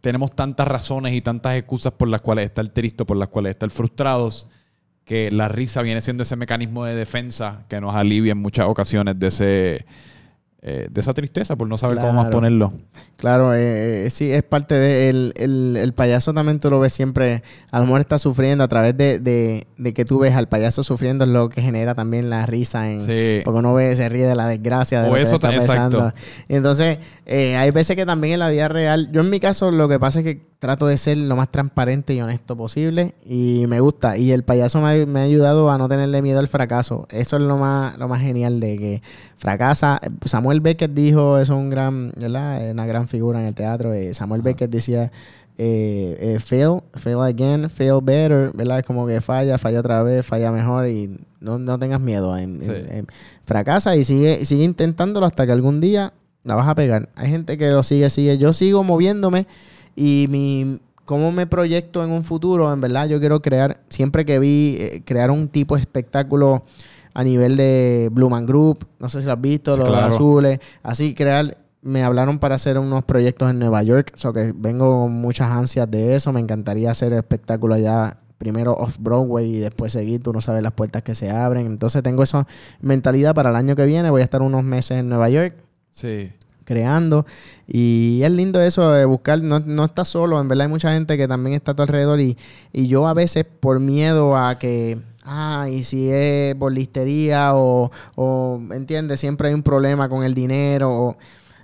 tenemos tantas razones y tantas excusas por las cuales estar tristes, por las cuales estar frustrados, que la risa viene siendo ese mecanismo de defensa que nos alivia en muchas ocasiones de ese eh, de esa tristeza por no saber cómo más ponerlo. Claro, eh, eh, sí, es parte de... El, el- el payaso también tú lo ves siempre, a lo mejor está sufriendo a través de, de- de que tú ves al payaso sufriendo, es lo que genera también la risa en... Sí. Porque uno ve, se ríe de la desgracia, de O lo que eso está exacto. pasando. Y entonces, eh, hay veces que también en la vida real, yo en mi caso lo que pasa es que trato de ser lo más transparente y honesto posible y me gusta. Y el payaso me ha, me ha ayudado a no tenerle miedo al fracaso. Eso es lo más, lo más genial de que fracasa. Samuel Beckett dijo, es un gran, ¿verdad? Es Una gran figura en el teatro. Eh, Samuel Beckett decía, eh, eh, fail, fail again, fail better, ¿verdad? Es como que falla, falla otra vez, falla mejor y no, no tengas miedo. En, Sí. en- en- fracasa y sigue, sigue intentándolo hasta que algún día la vas a pegar. Hay gente que lo sigue, sigue. Yo sigo moviéndome y mi cómo me proyecto en un futuro, en verdad yo quiero crear, siempre que vi, eh, crear un tipo de espectáculo a nivel de Blue Man Group, no sé si lo has visto, los claro. azules, así crear, me hablaron para hacer unos proyectos en Nueva York, so que vengo con muchas ansias de eso, me encantaría hacer espectáculo allá primero off Broadway y después seguir, tú no sabes las puertas que se abren, entonces tengo esa mentalidad para el año que viene, voy a estar unos meses en Nueva York Sí. Creando. Y es lindo eso de buscar, no, no estás solo, en verdad hay mucha gente que también está a tu alrededor y, y yo a veces por miedo a que, ah, y si es por listería o, o, ¿entiendes? Siempre hay un problema con el dinero. o-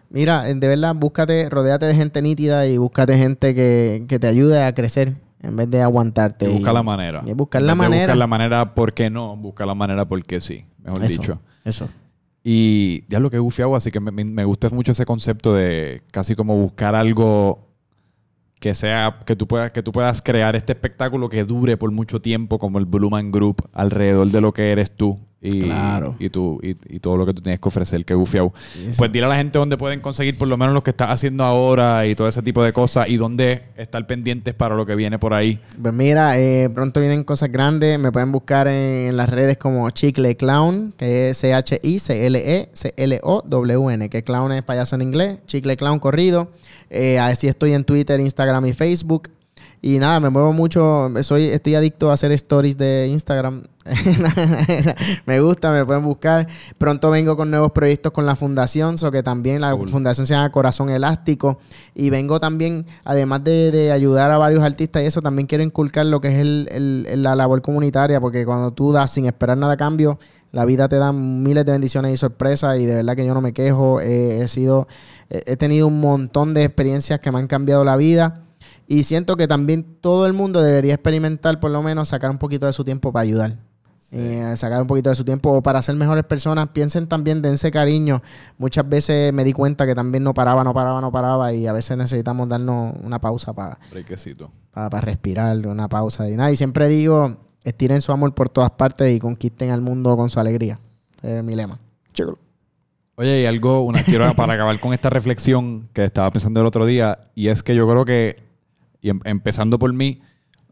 mira, de verdad, búscate, rodéate de gente nítida y búscate gente que, que te ayude a crecer en vez de aguantarte. Y busca y- la manera. y buscar En la manera. Buscar la manera porque no, busca la manera porque sí, mejor Eso, dicho. Eso. Y ya lo que gufiado, así que me, gusta mucho ese concepto de casi como buscar algo que sea, que tú puedas, que tú puedas crear este espectáculo que dure por mucho tiempo, como el Blue Man Group, alrededor de lo que eres tú y, Claro. y, tú, y, y todo lo que tú tienes que ofrecer, que gufiado. Pues dile a la gente dónde pueden conseguir por lo menos lo que estás haciendo ahora y todo ese tipo de cosas y dónde estar pendientes para lo que viene por ahí. Pues mira, eh, pronto vienen cosas grandes. Me pueden buscar en, las redes como Chicle Clown, que es C-H-I-C-L-E, C-L-O-W-N, que clown es payaso en inglés. Chicle Clown corrido. Eh, así estoy en Twitter, Instagram y Facebook. Y nada, me muevo mucho. Soy, estoy adicto a hacer stories de Instagram. me gusta, me pueden buscar. Pronto vengo con nuevos proyectos con la fundación, so que también la Cool. fundación se llama Corazón Elástico. Y vengo también, además de, de ayudar a varios artistas y eso, también quiero inculcar lo que es el- el- la labor comunitaria, porque cuando tú das sin esperar nada a cambio, la vida te da miles de bendiciones y sorpresas y de verdad que yo no me quejo. Eh, he sido, he tenido un montón de experiencias que me han cambiado la vida. Y siento que también todo el mundo debería experimentar, por lo menos, sacar un poquito de su tiempo para ayudar. Eh, sacar un poquito de su tiempo para ser mejores personas. Piensen también, dense cariño. Muchas veces me di cuenta que también no paraba, no paraba, no paraba y a veces necesitamos darnos una pausa para para respirar, una pausa. Y nada, y siempre digo, estiren su amor por todas partes y conquisten al mundo con su alegría. es mi lema. Oye, y algo, una, quiero para acabar con esta reflexión que estaba pensando el otro día, y es que yo creo que, y em, empezando por mí,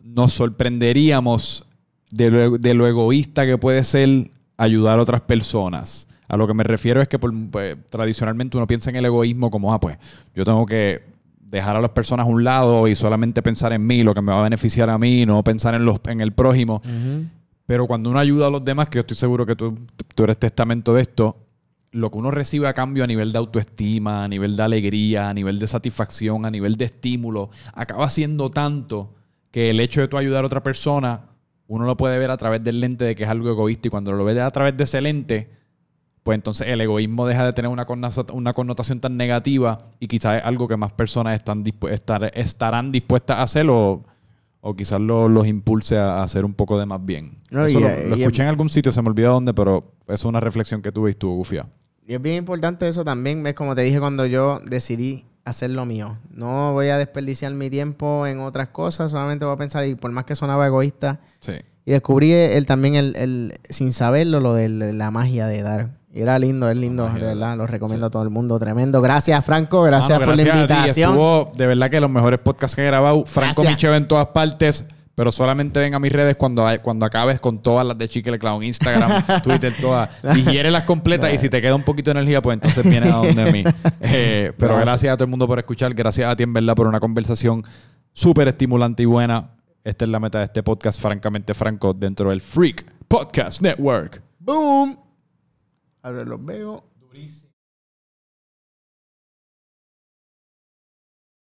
nos sorprenderíamos de lo, egoísta que puede ser ayudar a otras personas. A lo que me refiero es que pues, tradicionalmente uno piensa en el egoísmo como, ah, pues yo tengo que dejar a las personas a un lado y solamente pensar en mí, lo que me va a beneficiar a mí, no pensar en, los, en el prójimo. Pero cuando uno ayuda a los demás, que yo estoy seguro que tú, tú eres testamento de esto, lo que uno recibe a cambio a nivel de autoestima, a nivel de alegría, a nivel de satisfacción, a nivel de estímulo, acaba siendo tanto que el hecho de tú ayudar a otra persona uno lo puede ver a través del lente de que es algo egoísta y cuando lo ves a través de ese lente, pues entonces el egoísmo deja de tener una, una connotación tan negativa y quizás es algo que más personas están estar, estarán dispuestas a hacer o, quizás los impulse a hacer un poco de más bien. lo, escuché en algún sitio, se me olvidó dónde, pero es una reflexión que tuve y estuvo gufia. Y es bien importante eso también, es como te dije cuando yo decidí hacer lo mío. No voy a desperdiciar mi tiempo en otras cosas, solamente voy a pensar, y por más que sonaba egoísta, y descubrí el, también el, sin saberlo, lo de la magia de dar. Y era lindo, es lindo, de verdad, lo recomiendo a todo el mundo, tremendo. Gracias, Franco, gracias, por la invitación. Estuvo de verdad que los mejores podcasts que he grabado. Franco Micheo en todas partes. Pero solamente ven a mis redes cuando, cuando acabes con todas las de Chicle Clown, Instagram, Twitter, todas. Digiere las completas y si te queda un poquito de energía, pues entonces viene a donde mí. Eh, pero gracias. a todo el mundo por escuchar. Gracias a ti, en verdad, por una conversación súper estimulante y buena. Esta es la meta de este podcast, francamente franco, dentro del Freak Podcast Network. ¡Boom! A ver, los veo.